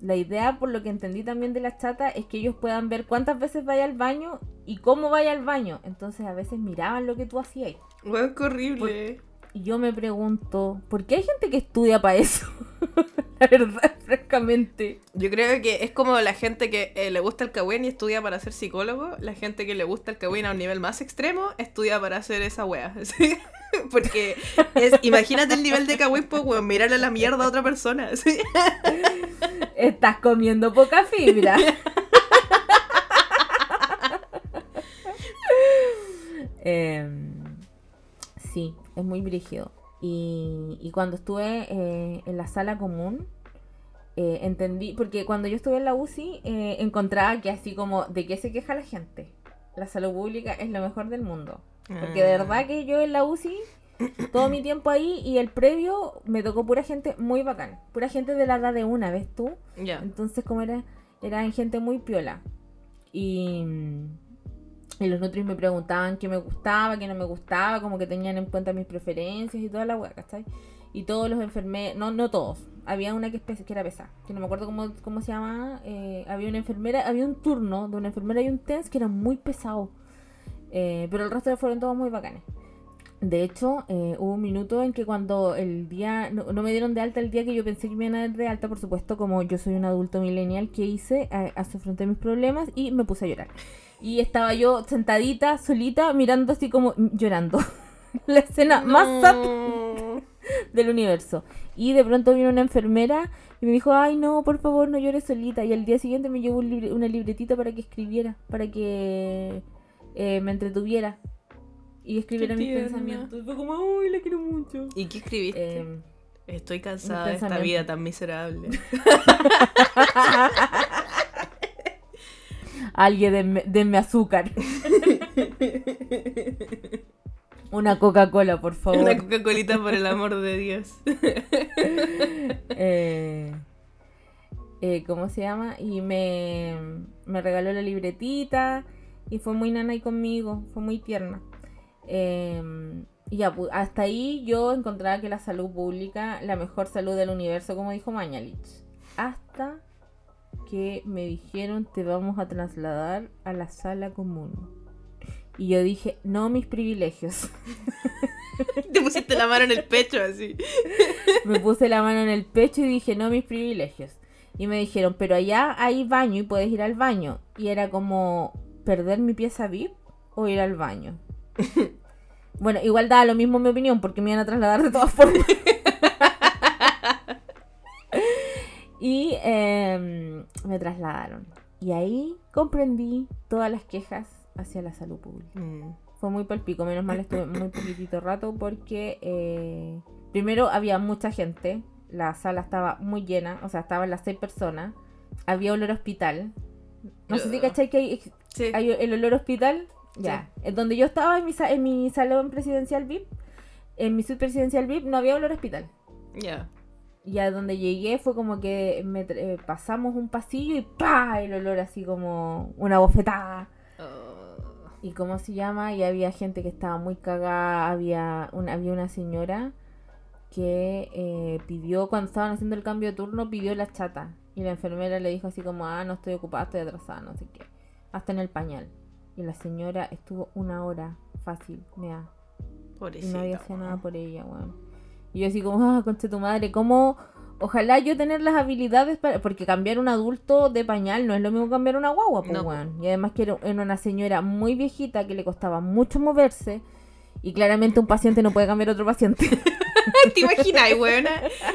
la idea, por lo que entendí también de la chata, es que ellos puedan ver cuántas veces vaya al baño y cómo vaya al baño. Entonces, a veces miraban lo que tú hacías. Weón, qué horrible. Y yo me pregunto, ¿por qué hay gente que estudia para eso? (laughs) la verdad, francamente. Yo creo que es como la gente que eh, le gusta el cagüín y estudia para ser psicólogo. La gente que le gusta el cagüín a un nivel más extremo estudia para hacer esa wea. (laughs) ¿sí? (laughs) Porque es, imagínate el nivel de cagüín, pues, weón, mirarle la mierda a otra persona. (laughs) ¿sí? Estás comiendo poca fibra. (laughs) Em, sí, es muy brígido. Y, y cuando estuve eh, en la sala común, eh, entendí, porque cuando yo estuve en la UCI, eh, encontraba que así como, ¿de qué se queja la gente? La salud pública es lo mejor del mundo. Porque de verdad que yo en la UCI, todo mi tiempo ahí y el previo, me tocó pura gente muy bacán. Pura gente de la edad de una, ¿ves tú? Ya. Entonces, como era, eran gente muy piola. Y, y los nutris me preguntaban qué me gustaba, qué no me gustaba, como que tenían en cuenta mis preferencias y toda la hueá, ¿cachai? Y todos los enfermeros, no, no todos, había una que, que era pesada, que no me acuerdo cómo, cómo se llamaba, eh, había una enfermera, había un turno de una enfermera y un TENS que era muy pesado, Eh, pero el resto fueron todos muy bacanes. De hecho, eh, hubo un minuto en que cuando el día, no, no me dieron de alta el día que yo pensé que me iban a dar de alta, por supuesto, como yo soy un adulto millennial, que hice? A, a mis problemas y me puse a llorar. Y estaba yo sentadita, solita, mirando así como llorando. (laughs) La escena más sad No. (laughs) del universo. Y de pronto vino una enfermera y me dijo, ay no, por favor no llores solita. Y al día siguiente me llevó un libre- una libretita para que escribiera, para que eh, me entretuviera y escribiera Qué mis tierna. pensamientos. Fue como, ay, la quiero mucho. ¿Y qué escribiste? Eh, Estoy cansada de esta vida tan miserable. (laughs) alguien denme, denme azúcar. (laughs) Una Coca-Cola, por favor. Una Coca-Colita por el amor de Dios. (laughs) eh, eh, ¿cómo se llama? Y me, me regaló la libretita y fue muy nana y conmigo, fue muy tierna. Eh, y ya, hasta ahí yo encontraba que la salud pública, la mejor salud del universo, como dijo Mañalich. Hasta que me dijeron te vamos a trasladar a la sala común. Y yo dije, no mis privilegios. (laughs) Te pusiste la mano en el pecho así. (laughs) Me puse la mano en el pecho y dije, no, mis privilegios. Y me dijeron, pero allá hay baño y puedes ir al baño. Y era como, ¿perder mi pieza VIP o ir al baño? (laughs) bueno, igual daba lo mismo mi opinión porque me iban a trasladar de todas formas. y em, me trasladaron. Y ahí comprendí todas las quejas hacia la salud pública. Mm. Fue muy palpico, menos mal estuve muy poquitito rato porque eh, primero había mucha gente, La sala estaba muy llena, o sea, estaban las seis personas. Había olor a hospital. No sé si cachai que hay, Sí. hay el olor hospital. Ya. En donde yo estaba en mi, en mi salón presidencial VIP, en mi suite presidencial VIP, no había olor hospital. Ya. Y a donde llegué fue como que me eh, pasamos un pasillo y ¡pa! El olor así como una bofetada. Oh. ¿Y cómo se llama? Y había gente que estaba muy cagada. Había una, había una señora que eh, pidió, cuando estaban haciendo el cambio de turno, pidió la chata. Y la enfermera le dijo así como, ah, no estoy ocupada, estoy atrasada, no sé qué. Hasta en el pañal. Y la señora estuvo una hora fácil, mira. Y Pobrecita. nadie hacía weón. nada por ella, weón. Y yo así como, ah, conche tu madre, ¿cómo? Ojalá yo tener las habilidades para... Porque cambiar un adulto de pañal no es lo mismo que cambiar una guagua, pues, No, weón. Y además que era una señora muy viejita que le costaba mucho moverse. Y claramente un paciente no puede cambiar a otro paciente. (laughs) ¿Te imaginas, weona?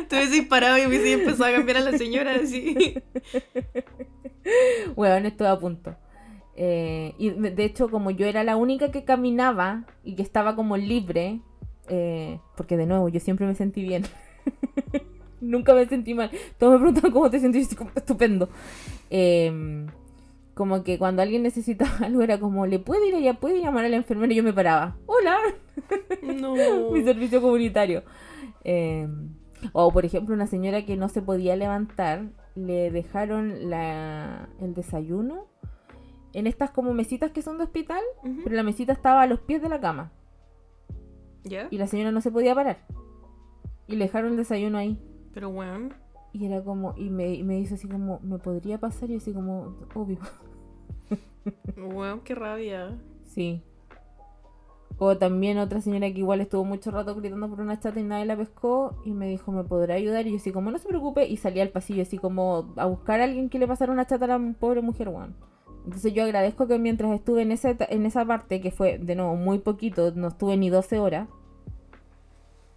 Te hubieses parado y hubiese empezado a cambiar a la señora así. Weón, estuve a punto. Eh, y de de hecho, como yo era la única que caminaba y que estaba como libre, eh, porque de nuevo, yo siempre me sentí bien. (laughs) Nunca me sentí mal. Todos me preguntan cómo te sentís, como, estupendo. Eh, como que cuando alguien necesitaba (laughs) algo era como, ¿le puede ir allá? ¿Puede llamar a la enfermera? Y yo me paraba. Hola, No. (laughs) mi servicio comunitario. Eh, o por ejemplo, una señora que no se podía levantar, le dejaron la, el desayuno en estas como mesitas que son de hospital, pero la mesita estaba a los pies de la cama ¿Ya? y la señora no se podía parar. Y le dejaron el desayuno ahí. Pero, weón. Y era como, y me, y me dice así como, ¿me podría pasar? Y yo así como, obvio. (laughs) Weón, qué rabia. Sí. O también otra señora que igual estuvo mucho rato gritando por una chata y nadie la pescó y me dijo, ¿me podrá ayudar? Y yo así como, no se preocupe, y salí al pasillo así como a buscar a alguien que le pasara una chata a la pobre mujer, weón. Entonces yo agradezco que mientras estuve en esa, en esa parte, que fue de nuevo muy poquito, no estuve ni 12 horas.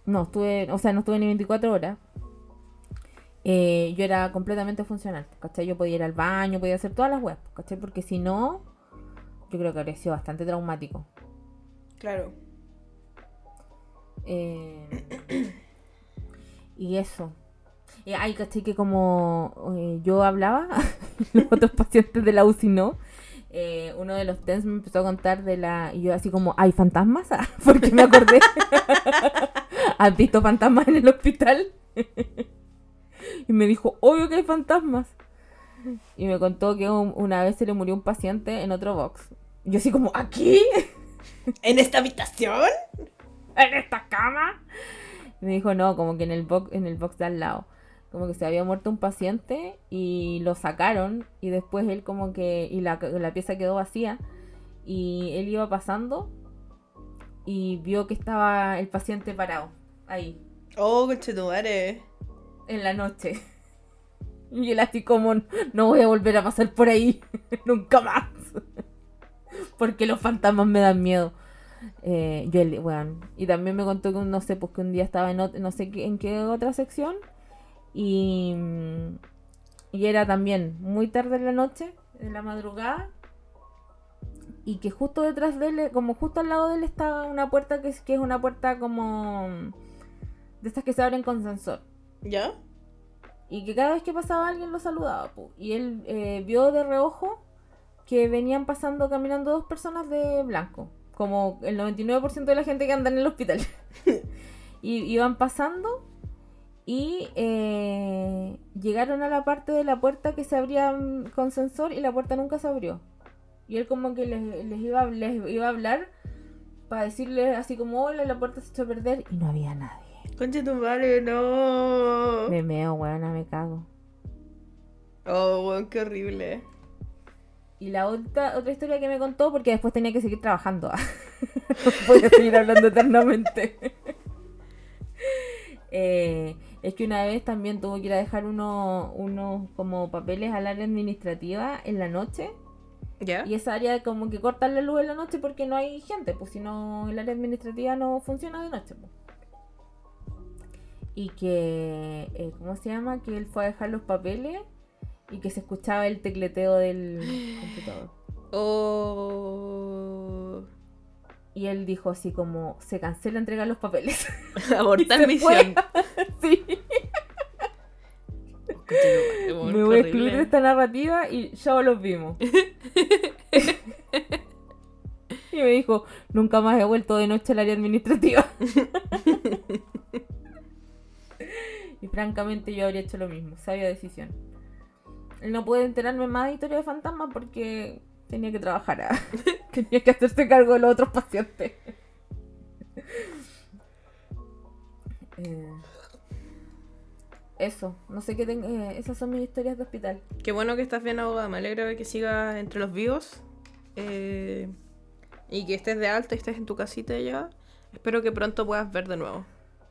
No, estuve, o sea, no estuve ni 24 horas. Eh, yo era completamente funcional, ¿cachai? Yo podía ir al baño, podía hacer todas las weas, ¿cachai? Porque si no, yo creo que habría sido bastante traumático. Claro. Eh, y eso. Eh, ay, caché que como eh, yo hablaba, (laughs) los otros pacientes de la UCI no. eh, uno de los TENS me empezó a contar de la. Y yo, así como, ¿hay fantasmas? (laughs) Porque me acordé. (laughs) ¿Has visto fantasmas en el hospital? Y me dijo, obvio que hay fantasmas. Y me contó que un- una vez se le murió un paciente en otro box. Yo, así como, ¿aquí? (laughs) ¿En esta habitación? en esta cama. Y me dijo, no, como que en el box, en el box de al lado. Como que se había muerto un paciente y lo sacaron y después él como que, y la, la pieza quedó vacía y él iba pasando y vio que estaba el paciente parado ahí, Oh, conchetumare. En la noche. (laughs) Y como, no voy a volver a pasar por ahí, (laughs) nunca más. (laughs) Porque los fantasmas me dan miedo. Eh, y también me contó que, no sé, pues que un día estaba en no sé en qué otra sección y, y era también muy tarde en la noche, en la madrugada, y que justo detrás de él, como justo al lado de él estaba una puerta que es, que es una puerta como de estas que se abren con sensor. ¿Ya? Y que cada vez que pasaba alguien lo saludaba. pu. Y él eh, vio de reojo que venían pasando, caminando dos personas de blanco. Como el 99% de la gente que anda en el hospital. (laughs) y iban pasando y eh, llegaron a la parte de la puerta que se abría con sensor y la puerta nunca se abrió. Y él como que les, les iba, les iba a hablar para decirles así como, hola, la puerta se echó a perder y no había nadie. Conchetumare, no. Me meo, weona, me cago. Oh, weón, qué horrible. Y la otra, otra historia que me contó, porque después tenía que seguir trabajando. (laughs) no podía seguir hablando eternamente. (laughs) Eh, es que una vez también tuvo que ir a dejar unos unos como papeles al área administrativa en la noche. ¿Ya? Y esa área como que cortan la luz en la noche porque no hay gente, pues si no el área administrativa no funciona de noche. pues. Y que, eh, ¿cómo se llama? Que él fue a dejar los papeles y que se escuchaba el tecleteo del (gasps) computador. Oh. Y él dijo así como, se cancela entregar los papeles. (laughs) Abortar misión. (laughs) sí. Me voy a excluir de esta narrativa y ya los vimos. (laughs) y me dijo, nunca más he vuelto de noche al área administrativa. Y francamente yo habría hecho lo mismo, sabia decisión. No puede enterarme más de historia de fantasmas porque tenía que trabajar. ¿ah? (laughs) tenía que hacerse cargo de los otros pacientes. (laughs) Eh, eso, no sé qué tengo. Eh, esas son mis historias de hospital. Qué bueno que estás bien abogada. Me alegro de que sigas entre los vivos. Eh, y que estés de alta y estés en tu casita ya. Espero que pronto puedas ver de nuevo.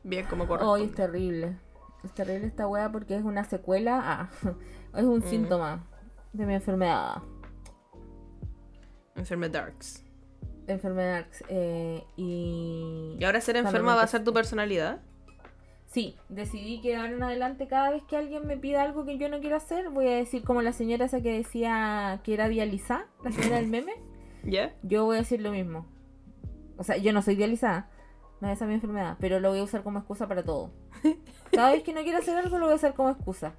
Bien como corresponde. Hoy es terrible. Es terrible esta wea porque es una secuela. Ah, (laughs) es un síntoma de mi enfermedad. Enfermedades. Enfermedades. Eh, y... ¿Y ahora ser enferma va a ser tu personalidad? Sí, decidí que ahora en adelante cada vez que alguien me pida algo que yo no quiero hacer, voy a decir como la señora esa que decía que era dializada, la señora del (laughs) meme. ¿Ya? Yo voy a decir lo mismo. O sea, yo no soy dializada, no es esa mi enfermedad, pero lo voy a usar como excusa para todo. (laughs) Cada vez que no quiero hacer algo lo voy a usar como excusa.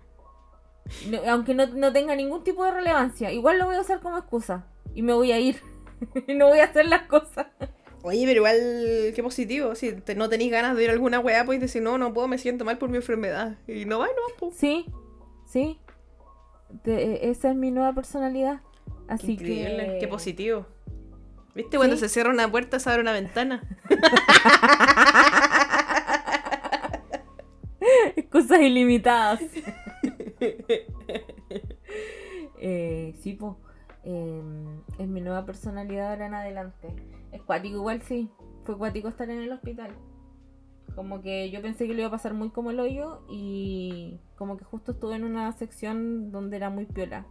aunque no, no tenga ningún tipo de relevancia, igual lo voy a usar como excusa. Y me voy a ir. (laughs) y no voy a hacer las cosas. Oye, pero igual, qué positivo. Si no tenéis ganas de ir a alguna weá, pues decir, no, no puedo, me siento mal por mi enfermedad. Y no va, no pues. Sí, sí. esa es mi nueva personalidad. Así Increíble. que. Qué positivo. ¿Viste? Cuando se cierra una puerta, se abre una ventana. (laughs) Cosas ilimitadas. (laughs) eh, sí, pues. es mi nueva personalidad ahora en adelante. Es cuático igual sí. Fue cuático estar en el hospital. Como que yo pensé que lo iba a pasar muy como el hoyo y como que justo estuve en una sección donde era muy piola.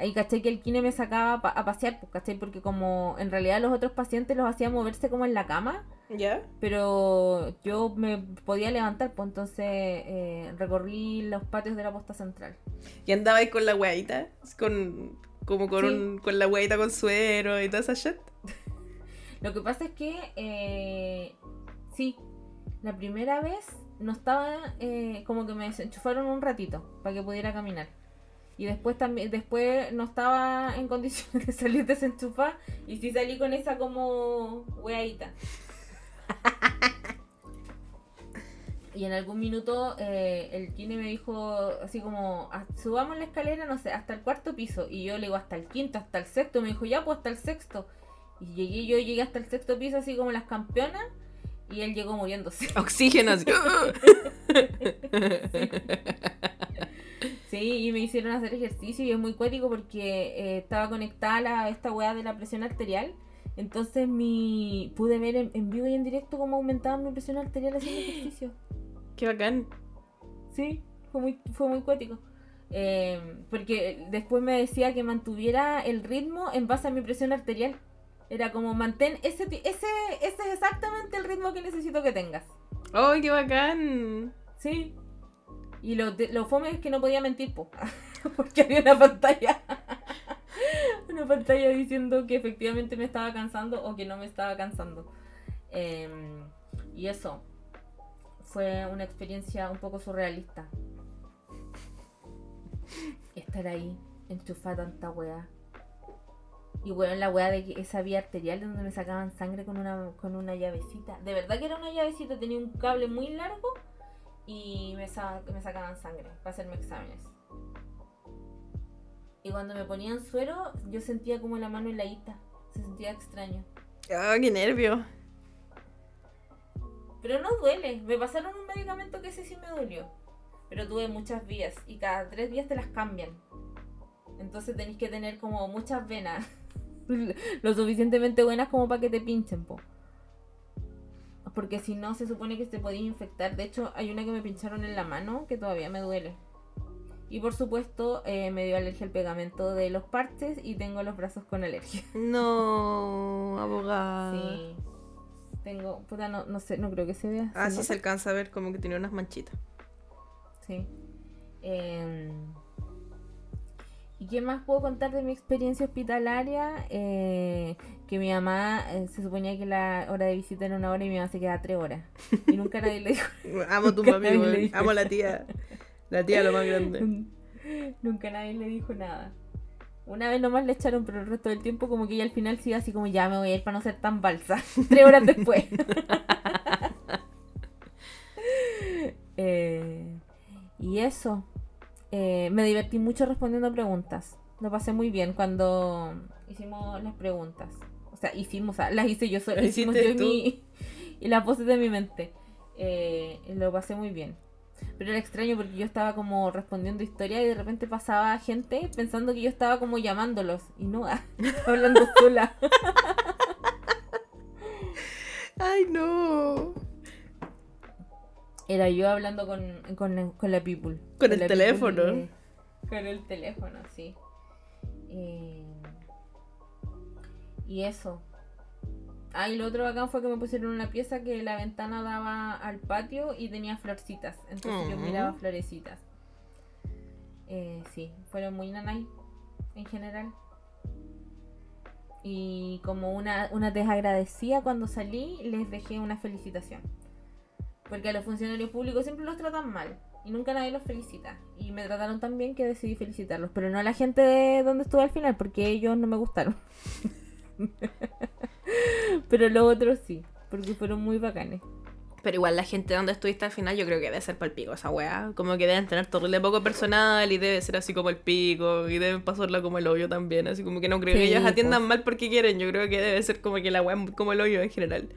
Ahí caché que el kine me sacaba a pasear, pues caché, porque como en realidad los otros pacientes los hacía moverse como en la cama. ¿Ya? Pero yo me podía levantar, pues entonces eh, recorrí los patios de la posta central. ¿Y andaba ahí con la hueadita? Con, como con, con la hueadita con suero y toda esa shit. (laughs) Lo que pasa es que, eh, sí, la primera vez no estaba, eh, como que me desenchufaron un ratito para que pudiera caminar. Y después también, después no estaba en condiciones (laughs) de salir desenchufada y sí salí con esa como weadita. y en algún minuto eh, el Kine me dijo así como, ah, subamos la escalera, no sé, hasta el cuarto piso. Y yo le digo, hasta el quinto, hasta el sexto. Me dijo, ya, pues hasta el sexto. Y llegué, yo llegué hasta el sexto piso así como las campeonas y él llegó muriéndose. Oxígeno así. (laughs) (laughs) sí. y me hicieron hacer ejercicio y es muy cuático porque eh, estaba conectada a esta weá de la presión arterial. Entonces mi pude ver en, vivo y en directo cómo aumentaba mi presión arterial haciendo (gasps) ejercicio. Qué bacán. Sí, fue muy, fue muy cuático. Eh, porque después me decía que mantuviera el ritmo en base a mi presión arterial. Era como mantén ese, ese, ese es exactamente el ritmo que necesito que tengas. ¡Ay, qué bacán! Sí. Y lo, lo fome es que no podía mentir, po, (laughs) porque había una pantalla. (laughs) una pantalla diciendo que efectivamente me estaba cansando o que no me estaba cansando. Em, y eso fue una experiencia un poco surrealista. Estar ahí, enchufada tanta weá. Y bueno, la weá de esa vía arterial donde me sacaban sangre con una, con una llavecita. De verdad que era una llavecita, tenía un cable muy largo y me, me sacaban sangre para hacerme exámenes. Y cuando me ponían suero, yo sentía como la mano heladita. Se sentía extraño. ¡Ah, qué nervio! Pero no duele. Me pasaron un medicamento que ese sí me dolió. Pero tuve muchas vías y cada tres días te las cambian. Entonces tenéis que tener como muchas venas. (laughs) lo suficientemente buenas como para que te pinchen, po. Porque si no, se supone que te podías infectar. De hecho, hay una que me pincharon en la mano que todavía me duele. Y por supuesto, eh, me dio alergia al pegamento de los parches y tengo los brazos con alergia. (laughs) No, abogada. Sí. Tengo, puta, no, no sé, no creo que se vea. Ah, sí se alcanza a ver como que tiene unas manchitas. Sí. Eh, ¿Y qué más puedo contar de mi experiencia hospitalaria? Eh, que mi mamá eh, se suponía que la hora de visita era una hora y mi mamá se queda tres horas. Y nunca nadie le dijo. (laughs) amo a tu mami, amo a la tía. La tía lo más grande. (laughs) Nunca nadie le dijo nada. Una vez nomás le echaron, pero el resto del tiempo como que ella al final sigue así como ya me voy a ir para no ser tan balsa. (laughs) Tres horas después. Eh, y eso. Eh, me divertí mucho respondiendo preguntas. Lo pasé muy bien cuando hicimos las preguntas. O sea, hicimos, o sea, las hice yo sola. Hicimos yo y, mi, (laughs) y las voces de mi mente. Eh, lo pasé muy bien. Pero era extraño porque yo estaba como respondiendo historia y de repente pasaba gente pensando que yo estaba como llamándolos. Y no, (laughs) hablando sola. (laughs) Ay, no. Era yo hablando con, con, con la people. Con, el teléfono. con el teléfono, sí. Eh, y eso. Ah, y lo otro bacán fue que me pusieron una pieza que la ventana daba al patio y tenía florcitas. Entonces yo miraba florecitas. Eh, sí, fueron muy nanay en general. Y como una, una desagradecida cuando salí, les dejé una felicitación. Porque a los funcionarios públicos siempre los tratan mal. Y nunca nadie los felicita. Y me trataron tan bien que decidí felicitarlos. Pero no a la gente de donde estuve al final, porque ellos no me gustaron. (laughs) Pero los otros sí, porque fueron muy bacanes. Pero igual la gente donde estuviste al final yo creo que debe ser para el pico esa weá. Como que deben tener el poco personal y debe ser así como el pico y deben pasarla como el hoyo también. Así como que no creo que ellos atiendan mal porque quieren. Yo creo que debe ser como que la weá como el hoyo en general.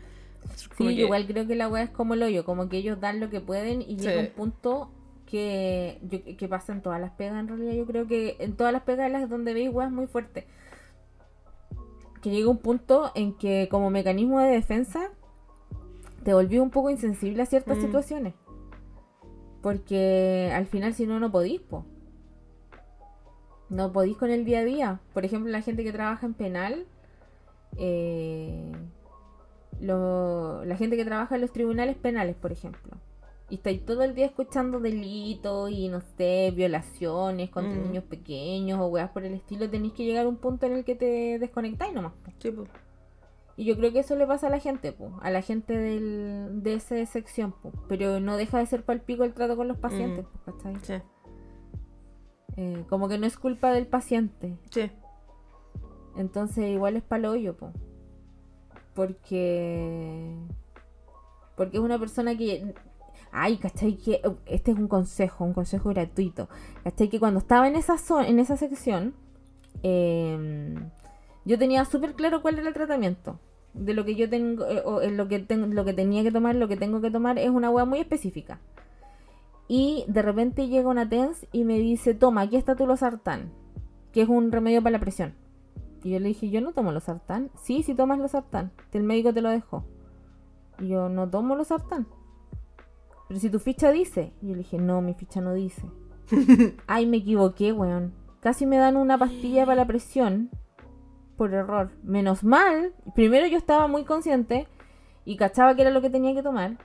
Sí, igual creo que la weá es como el hoyo. Como que ellos dan lo que pueden y llega un punto que, que pasa en todas las pegas en realidad. Yo creo que en todas las pegas las donde veis weá es muy fuerte que llega un punto en que como mecanismo de defensa te volvió un poco insensible a ciertas mm. situaciones. Porque al final si no, no podís, po. No podís con el día a día. Por ejemplo, la gente que trabaja en penal, eh, la gente que trabaja en los tribunales penales, por ejemplo y estáis todo el día escuchando delitos y no sé, violaciones contra mm. niños pequeños o weas por el estilo, tenéis que llegar a un punto en el que te desconectáis nomás. Sí, pues. Y yo creo que eso le pasa a la gente, pues, a la gente del, de esa sección, pues. Pero no deja de ser palpico el trato con los pacientes, mm. ¿cachai? Sí. Eh, como que no es culpa del paciente. Sí. Entonces igual es palo hoyo, pues. Porque... Porque es una persona que ay, ¿cachai? Que uh, este es un consejo, un consejo gratuito. ¿Cachai? Que cuando estaba en esa, zona, en esa sección, em, yo tenía súper claro cuál era el tratamiento. De lo que yo tengo, eh, o lo que, tengo, lo que tenía que tomar, lo que tengo que tomar es una hueá muy específica. Y de repente llega una TENS y me dice, toma, aquí está tu losartán, que es un remedio para la presión. Y yo le dije, yo no tomo losartán. Sí, sí tomas losartán, que el médico te lo dejó. Y yo no tomo losartán. Pero si tu ficha dice. Y yo le dije, no, mi ficha no dice. (laughs) Ay, me equivoqué, weón. Casi me dan una pastilla para la presión. Por error. Menos mal. Primero yo estaba muy consciente. Y cachaba que era lo que tenía que tomar.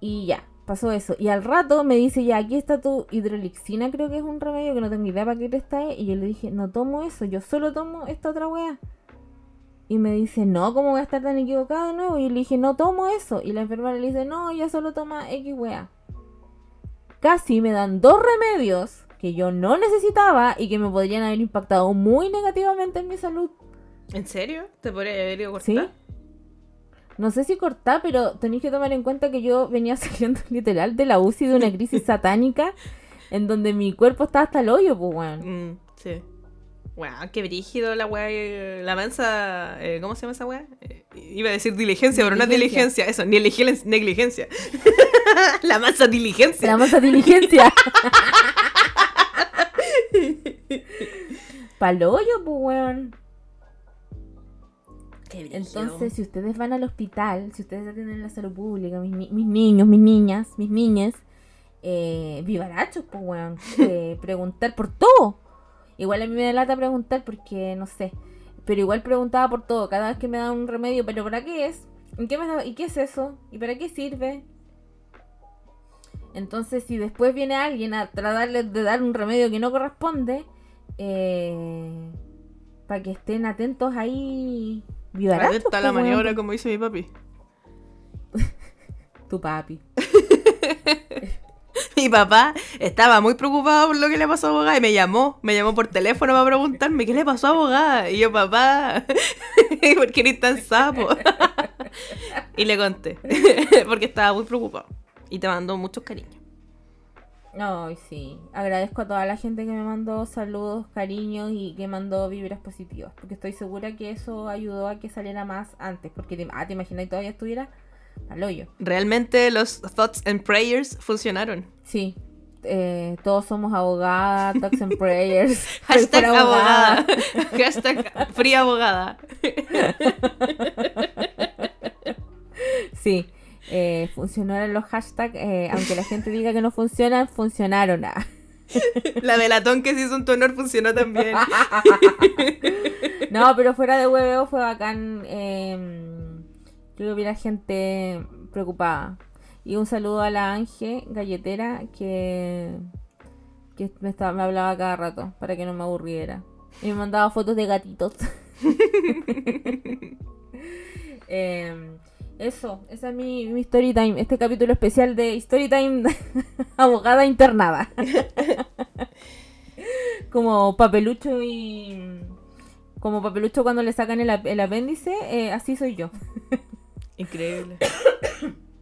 Y ya, pasó eso. Y al rato me dice, ya, aquí está tu hidrolixina, creo que es un remedio que no tengo idea para qué te está. Y yo le dije, no tomo eso, yo solo tomo esta otra weá. Y me dice, no, ¿cómo voy a estar tan equivocado de nuevo? Y le dije, no tomo eso. Y la enfermera le dice, no, ya solo toma X wea. Casi me dan dos remedios que yo no necesitaba y que me podrían haber impactado muy negativamente en mi salud. ¿En serio? ¿Te podría haber ido cortar? ¿Sí? No sé si cortar, pero tenéis que tomar en cuenta que yo venía (laughs) saliendo literal de la UCI de una crisis (laughs) satánica en donde mi cuerpo estaba hasta el hoyo, pues, weón. Mm, sí. Wow, qué brígido la weá, eh, la mansa, eh, ¿cómo se llama esa weá? Eh, iba a decir diligencia, pero no es diligencia, eso, ni negligencia. (laughs) la mansa diligencia. La mansa diligencia. Paloyo, pues weón. Entonces, si ustedes van al hospital, si ustedes atienden la salud pública, mis, niños, mis niñas, mis niñas, eh, vivarachos, pues weón, (laughs) preguntar por todo Igual a mí me da lata preguntar porque no sé. Pero igual preguntaba por todo. Cada vez que me dan un remedio, ¿pero para qué es? ¿Y qué, ¿Y qué es eso? ¿Y para qué sirve? Entonces, si después viene alguien a tratarles de dar un remedio que no corresponde, eh, para que estén atentos ahí. Atenta a la maniobra, como dice mi papi. (laughs) tu papi. (laughs) Mi papá estaba muy preocupado por lo que le pasó a abogada y me llamó, me llamó por teléfono para preguntarme qué le pasó a abogada. Y yo, papá, (laughs) ¿por qué eres tan sapo? y le conté, porque estaba muy preocupado. Y te mandó muchos cariños. Ay, sí. Agradezco a toda la gente que me mandó saludos, cariños y que mandó vibras positivas. Porque estoy segura que eso ayudó a que saliera más antes. Porque te, ah, te imaginas que todavía estuviera al hoyo. Realmente los thoughts and prayers funcionaron. Sí. Eh, todos somos abogadas, thoughts and prayers. (laughs) (laughs) Hashtag abogada. (laughs) Hashtag fría abogada. sí. Eh, funcionaron los hashtags, eh, aunque la gente diga que no funcionan, funcionaron. Ah. (laughs) La delatón que se hizo en tu honor funcionó también. (laughs) no, pero fuera de hueveo fue bacán. Eh, que hubiera gente preocupada. Y un saludo a la Ángel Galletera que, que me, estaba, me hablaba cada rato para que no me aburriera. Y me mandaba fotos de gatitos. (laughs) eh, eso, esa es mi, mi story time. Este capítulo especial de Story Time (laughs) abogada internada. (laughs) como papelucho y. Como papelucho cuando le sacan el, el apéndice, eh, así soy yo. Increíble.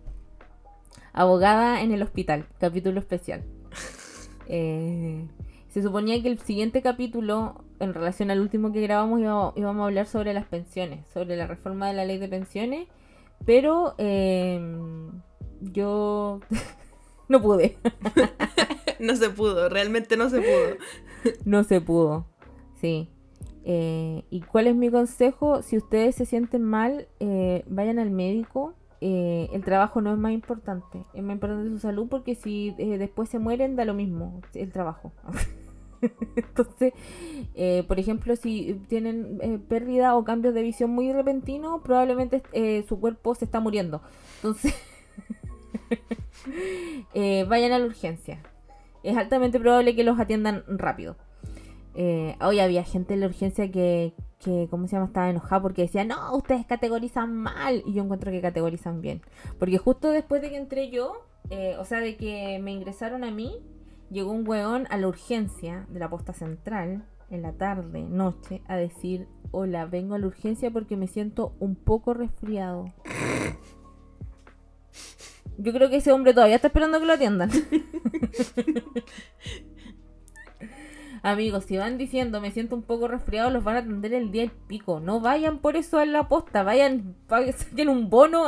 (coughs) abogada en el hospital, capítulo especial. Eh, se suponía que el siguiente capítulo, en relación al último que grabamos, íbamos a hablar sobre las pensiones, sobre la reforma de la ley de pensiones pero em, yo (laughs) no pude. (laughs) no se pudo, realmente no se pudo. no se pudo, sí. Eh, ¿Y cuál es mi consejo? Si ustedes se sienten mal, eh, vayan al médico. Eh, el trabajo no es más importante, es más importante su salud porque si después se mueren da lo mismo el trabajo. (laughs) (laughs) Entonces, eh, por ejemplo, si tienen eh, pérdida o cambios de visión muy repentinos, probablemente eh, su cuerpo se está muriendo. Entonces, (laughs) vayan a la urgencia. Es altamente probable que los atiendan rápido. hoy había gente en la urgencia que, que, ¿cómo se llama? Estaba enojada porque decía, no, ustedes categorizan mal. Y yo encuentro que categorizan bien. Porque justo después de que entré yo, o sea, de que me ingresaron a mí, llegó un weón a la urgencia de la posta central en la tarde, noche, a decir, hola, vengo a la urgencia porque me siento un poco resfriado. Yo creo que ese hombre todavía está esperando que lo atiendan. (laughs) Amigos, si van diciendo me siento un poco resfriado, los van a atender el día del pico. No vayan por eso a la posta, vayan, saquen un bono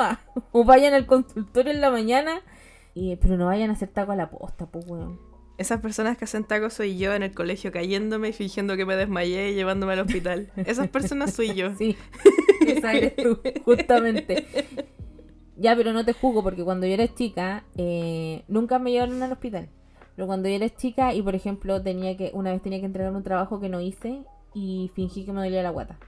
o vayan al consultorio en la mañana. Y, pero no vayan a hacer taco a la posta, pues weón. Esas personas que hacen tacos soy yo en el colegio cayéndome y fingiendo que me desmayé y llevándome al hospital. Esas personas soy yo. (laughs) Sí, esa eres tú, justamente. Ya, pero no te juzgo porque cuando yo era chica, eh, nunca me llevaron al hospital. Pero cuando yo era chica y, por ejemplo, tenía que una vez tenía que entregar un trabajo que no hice y fingí que me dolía la guata.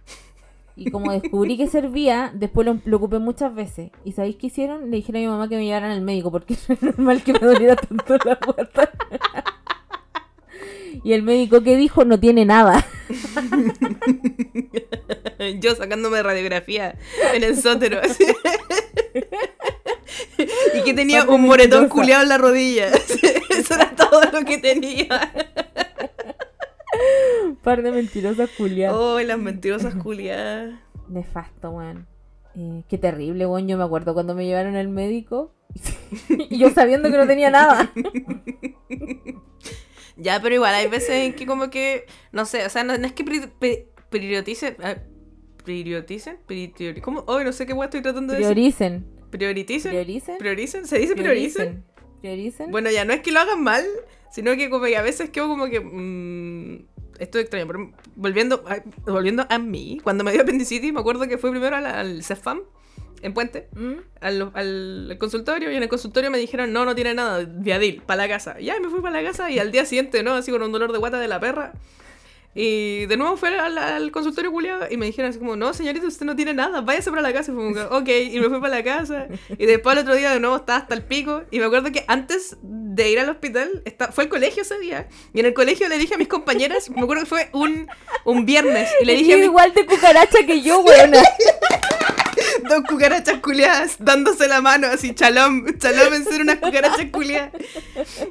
Y como descubrí que servía, después lo, ocupé muchas veces. ¿Y sabéis qué hicieron? Le dijeron a mi mamá que me llevaran al médico porque (laughs) no es normal que me doliera tanto la guata. y el médico que dijo no tiene nada. (laughs) Yo sacándome radiografía en el sótero. (laughs) y que tenía un moretón culeado en la rodilla. Eso era todo lo que tenía. (laughs) Par de mentirosas culiadas. Oh, las mentirosas culiadas. (laughs) Nefasto, weón. Eh, qué terrible, weón. Yo me acuerdo cuando me llevaron al médico (laughs) y yo sabiendo que no tenía nada. ya, pero igual, hay veces en que como que, no sé, o sea, no, es que prioricen, ah, prioricen, prioricen, ¿cómo? Oh, no sé qué weón estoy tratando de prioricen. decir. Prioricen. Prioricen. Prioricen. ¿Se dice prioricen? Prioricen. Bueno, ya no es que lo hagan mal, sino que como que a veces quedo como que... Mmm, esto es extraño, pero volviendo a, volviendo a mí, cuando me dio apendicitis, me acuerdo que fui primero al, al CEFAM, en Puente, mm. al, al, consultorio, y en el consultorio me dijeron, no, no tiene nada, Viadil, para la casa. Ya, me fui para la casa, y al día siguiente, ¿no? Así con un dolor de guata de la perra, y de nuevo fui al, consultorio culiado y me dijeron así como, no, señorita, usted no tiene nada, váyase para la casa. Y fue como, ok, y me fui para la casa. Y después el otro día de nuevo estaba hasta el pico. Y me acuerdo que antes de ir al hospital, está, fue al colegio ese día. Y en el colegio le dije a mis compañeras, me acuerdo que fue un, un viernes. Y le dije... igual de cucaracha que yo, weona. (laughs) Dos cucarachas culiadas dándose la mano, así, chalón, chalón en ser unas cucarachas culiadas.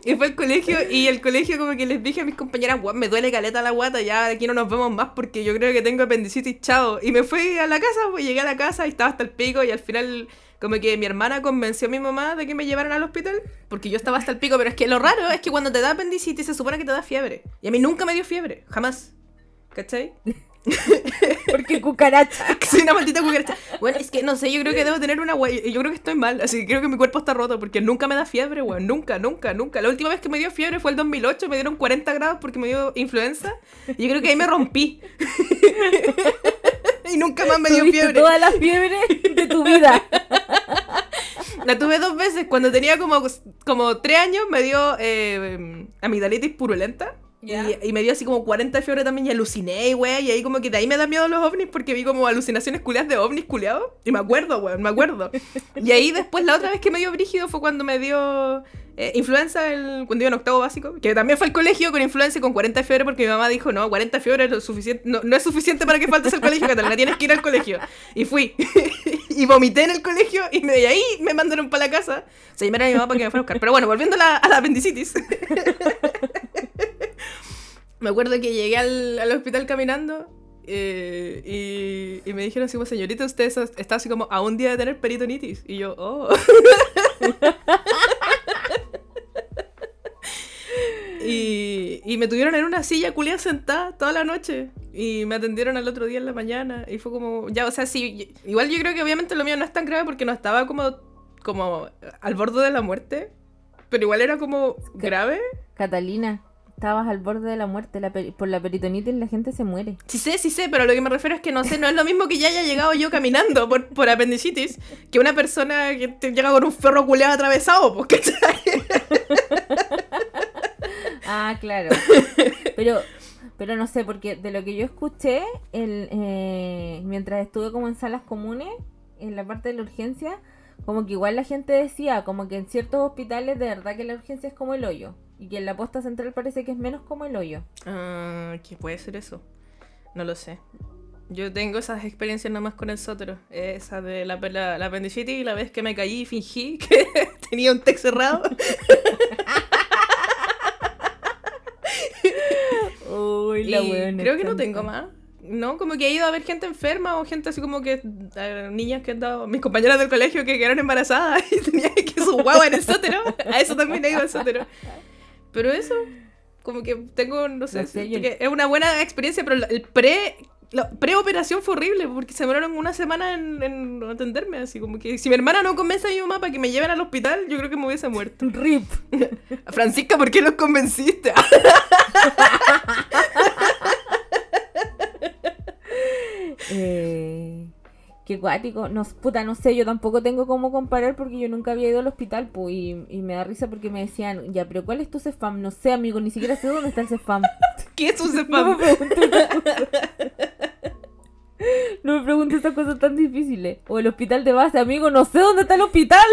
Y fue al colegio, y el colegio como que les dije a mis compañeras, guau, me duele caleta la guata, ya aquí no nos vemos más porque yo creo que tengo apendicitis, chao. Y me fui a la casa, pues llegué a la casa y estaba hasta el pico y al final como que mi hermana convenció a mi mamá de que me llevaran al hospital porque yo estaba hasta el pico, pero es que lo raro es que cuando te da apendicitis se supone que te da fiebre. Y a mí nunca me dio fiebre, jamás. ¿Cachai? (laughs) Porque cucaracha. (laughs) Soy una maldita cucaracha. Bueno, es que no sé, yo creo que debo tener una wey. Yo creo que estoy mal, así que creo que mi cuerpo está roto porque nunca me da fiebre, weón. Nunca, nunca, nunca. La última vez que me dio fiebre fue el 2008, me dieron 40 grados porque me dio influenza. Y yo creo que ahí me rompí. (laughs) y nunca más me dio fiebre. toda la fiebre de tu vida. La tuve dos veces. Cuando tenía como, como tres años me dio eh, amigdalitis purulenta. Ya. Y, y me dio así como 40 de fiebre también y aluciné, y wey, y ahí como que de ahí me da miedo los ovnis porque vi como alucinaciones culiadas de ovnis culiados. Y me acuerdo, weón, me acuerdo. Y ahí después la otra vez que me dio brígido fue cuando me dio eh, influenza el, cuando iba en octavo básico, que también fue al colegio con influenza y con 40 de fiebre porque mi mamá dijo, no, 40 de fiebre es lo suficiente, no, no es suficiente para que faltes al colegio, Catalina, tienes que ir al colegio. Y fui. (laughs) y vomité en el colegio y, me, y ahí me mandaron para la casa. O sea, llamaron a mi mamá para que me fuera a buscar. Pero bueno, volviendo a la, a la apendicitis. (laughs) me acuerdo que llegué al, al hospital caminando eh, y, y me dijeron así como, señorita, usted está- así como a un día de tener peritonitis. Y yo, oh. (laughs) y, y me tuvieron en una silla culiada sentada toda la noche. Y me atendieron al otro día en la mañana. Y fue como, ya, o sea, sí. Igual yo creo que obviamente lo mío no es tan grave porque no estaba como, como al borde de la muerte. Pero igual era como grave. Catalina, estabas al borde de la muerte. La peri- por la peritonitis la gente se muere. Sí sé, sí sé, pero lo que me refiero es que no sé, no es lo mismo que ya haya llegado yo caminando por, por apendicitis que una persona que te llega con un ferro culeado atravesado, ¿cachai? (laughs) Ah, claro. Pero, pero no sé, porque de lo que yo escuché, el, eh, mientras estuve como en salas comunes, en la parte de la urgencia, como que igual la gente decía, como que en ciertos hospitales de verdad que la urgencia es como el hoyo. Y que en la posta central parece que es menos como el hoyo. Ah, ¿Qué puede ser eso? No lo sé. Yo tengo esas experiencias nomás con el sótero. Esa de la, la, la apendicitis y la vez que me caí y fingí (laughs) que tenía un tex cerrado. Uy, Y creo que no tengo más. No, como que he ido a ver gente enferma o gente así como que eh, niñas que han dado, mis compañeras del colegio que quedaron embarazadas (laughs) y tenían que su guagua en el sótero. A eso también he ido al sótero. Pero eso, como que tengo, no sé, No sé, siento yo- que es una buena experiencia, pero el pre, la preoperación fue horrible porque se demoraron una semana en, en atenderme. Así como que si mi hermana no convence a mi mamá para que me lleven al hospital, yo creo que me hubiese muerto. Rip. (laughs) Francisca, ¿por qué los convenciste? (laughs) (laughs) Eh, qué cuático. No, puta, no sé, yo tampoco tengo cómo comparar porque yo nunca había ido al hospital, pues, y, y me da risa porque me decían, ya, pero ¿cuál es tu CEFAM? No sé, amigo, ni siquiera sé dónde está el CEFAM. (laughs) ¿Qué es un (laughs) No cepam? me preguntes. (laughs) No me preguntes esas cosas tan difíciles. O el hospital de base, amigo, no sé dónde está el hospital.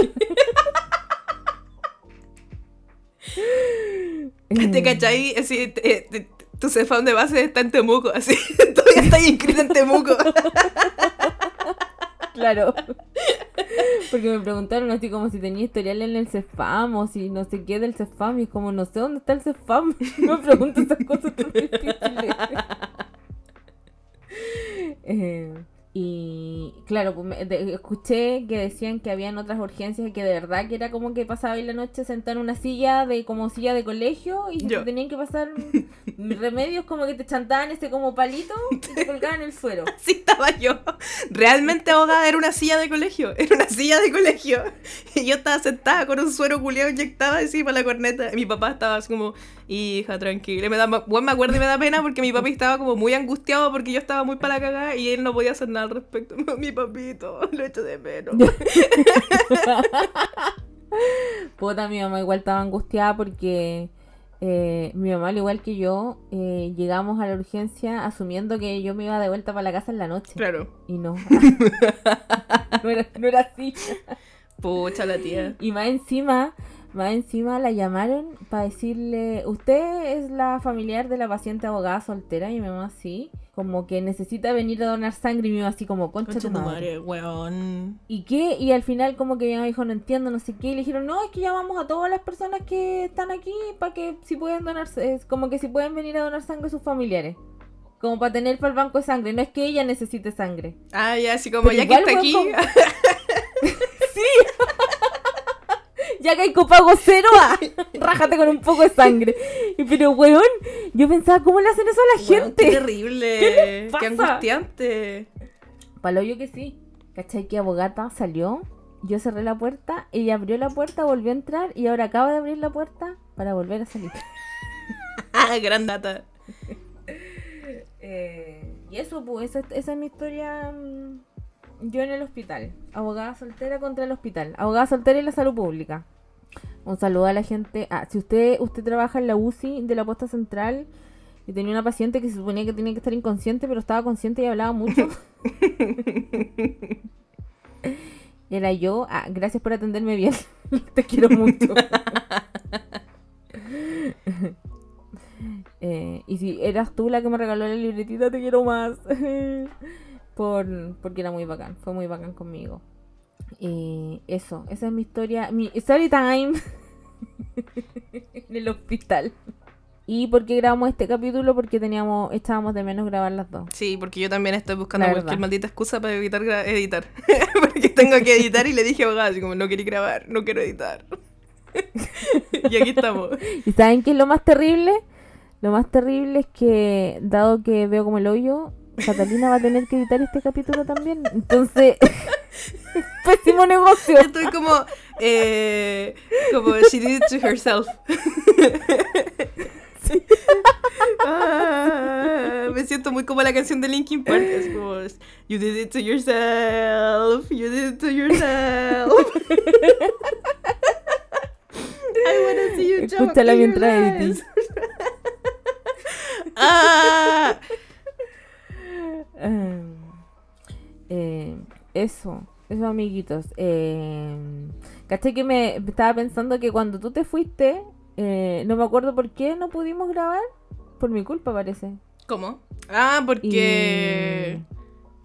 ¿Te cachai? Así, te- te- tu cefam de base está en Temuco, así. Todavía está inscrito en Temuco. Claro. Porque me preguntaron así como si tenía historial en el CEFAM o si no sé qué del CEFAM. Y como, no sé dónde está el CEFAM. (laughs) Me pregunto esas cosas tan difíciles. (laughs) Eh, y claro, pues, escuché que decían que habían otras urgencias y que de verdad que era como que pasaba ahí la noche sentado en una silla de como silla de colegio y te tenían que pasar (laughs) remedios como que te chantaban ese como palito y te colgaban el suero. (laughs) Así estaba yo. Realmente ahogada era una silla de colegio. Era una silla de colegio. Y yo estaba sentada con un suero culiado inyectado encima de la corneta. Y mi papá estaba así como, hija, tranquila. Y me da, bueno, me acuerdo y me da pena porque mi papi estaba como muy angustiado porque yo estaba muy para la cagada y él no podía hacer nada al respecto. (laughs) Mi papito, lo echo de menos. (laughs) Puta, mi mamá igual estaba angustiada porque eh, mi mamá, al igual que yo, eh, llegamos a la urgencia asumiendo que yo me iba de vuelta para la casa en la noche. Claro. Y no. (laughs) no, era, no era así. Pucha la tía. Y más encima, Más encima la llamaron para decirle, usted es la familiar de la paciente abogada soltera y mi mamá sí, como que necesita venir a donar sangre y mi mamá así como, concha, Concha tu madre. madre, weón. ¿Y qué? Y al final como que mi mamá dijo, no entiendo, no sé qué. Y le dijeron, no, es que llamamos a todas las personas que están aquí para que si pueden donar, es como que si pueden venir a donar sangre sus familiares. Como para tener para el banco de sangre. No es que ella necesite sangre. Ah, ya, así como Pero ya que está aquí. weón, (laughs) (laughs) Ya que hay copago cero, ah, (laughs) rájate con un poco de sangre. Pero, weón, yo pensaba, ¿cómo le hacen eso a la Weón, gente? (laughs) Qué terrible. ¿Qué les Qué pasa? angustiante. Palo yo que sí. ¿Cachai? Que abogata salió. Yo cerré la puerta, ella abrió la puerta, volvió a entrar y ahora acaba de abrir la puerta para volver a salir. (laughs) Gran data. Eh, y eso, pues, esa, esa es mi historia. mm, Yo en el hospital. Abogada soltera contra el hospital. Abogada soltera y la salud pública. Un saludo a la gente. Ah, si usted usted trabaja en la UCI de la posta central y tenía una paciente que se suponía que tenía que estar inconsciente, pero estaba consciente y hablaba mucho. (laughs) Era yo. Ah, gracias por atenderme bien. (laughs) Te quiero mucho. (laughs) Eh, y si eras tú la que me regaló la libretita, te quiero más. Por, porque era muy bacán, fue muy bacán conmigo. Y eso, esa es mi historia, mi story time (laughs) en el hospital. ¿Y por qué grabamos este capítulo? Porque teníamos, echábamos de menos grabar las dos. Sí, porque yo también estoy buscando La cualquier verdad. maldita excusa para evitar editar. (laughs) porque tengo que editar y le dije a así como, no quiero grabar, no quiero editar. (laughs) y aquí estamos. ¿Y saben qué es lo más terrible? Lo más terrible es que, dado que veo como el hoyo, Catalina va a tener que editar este capítulo también. Entonces, (laughs) pésimo negocio. Yo estoy como, eh, como, she did it to herself. (laughs) Ah, me siento muy como la canción de Linkin Park. Es como, you did it to yourself, you did it to yourself. I wanna see you jump Escúchala mientras lives. ah, Eh, eh, eso, eso amiguitos. Eh, ¿Cachai que me estaba pensando que cuando tú te fuiste, eh, no me acuerdo por qué no pudimos grabar? Por mi culpa parece. ¿Cómo? Ah, porque...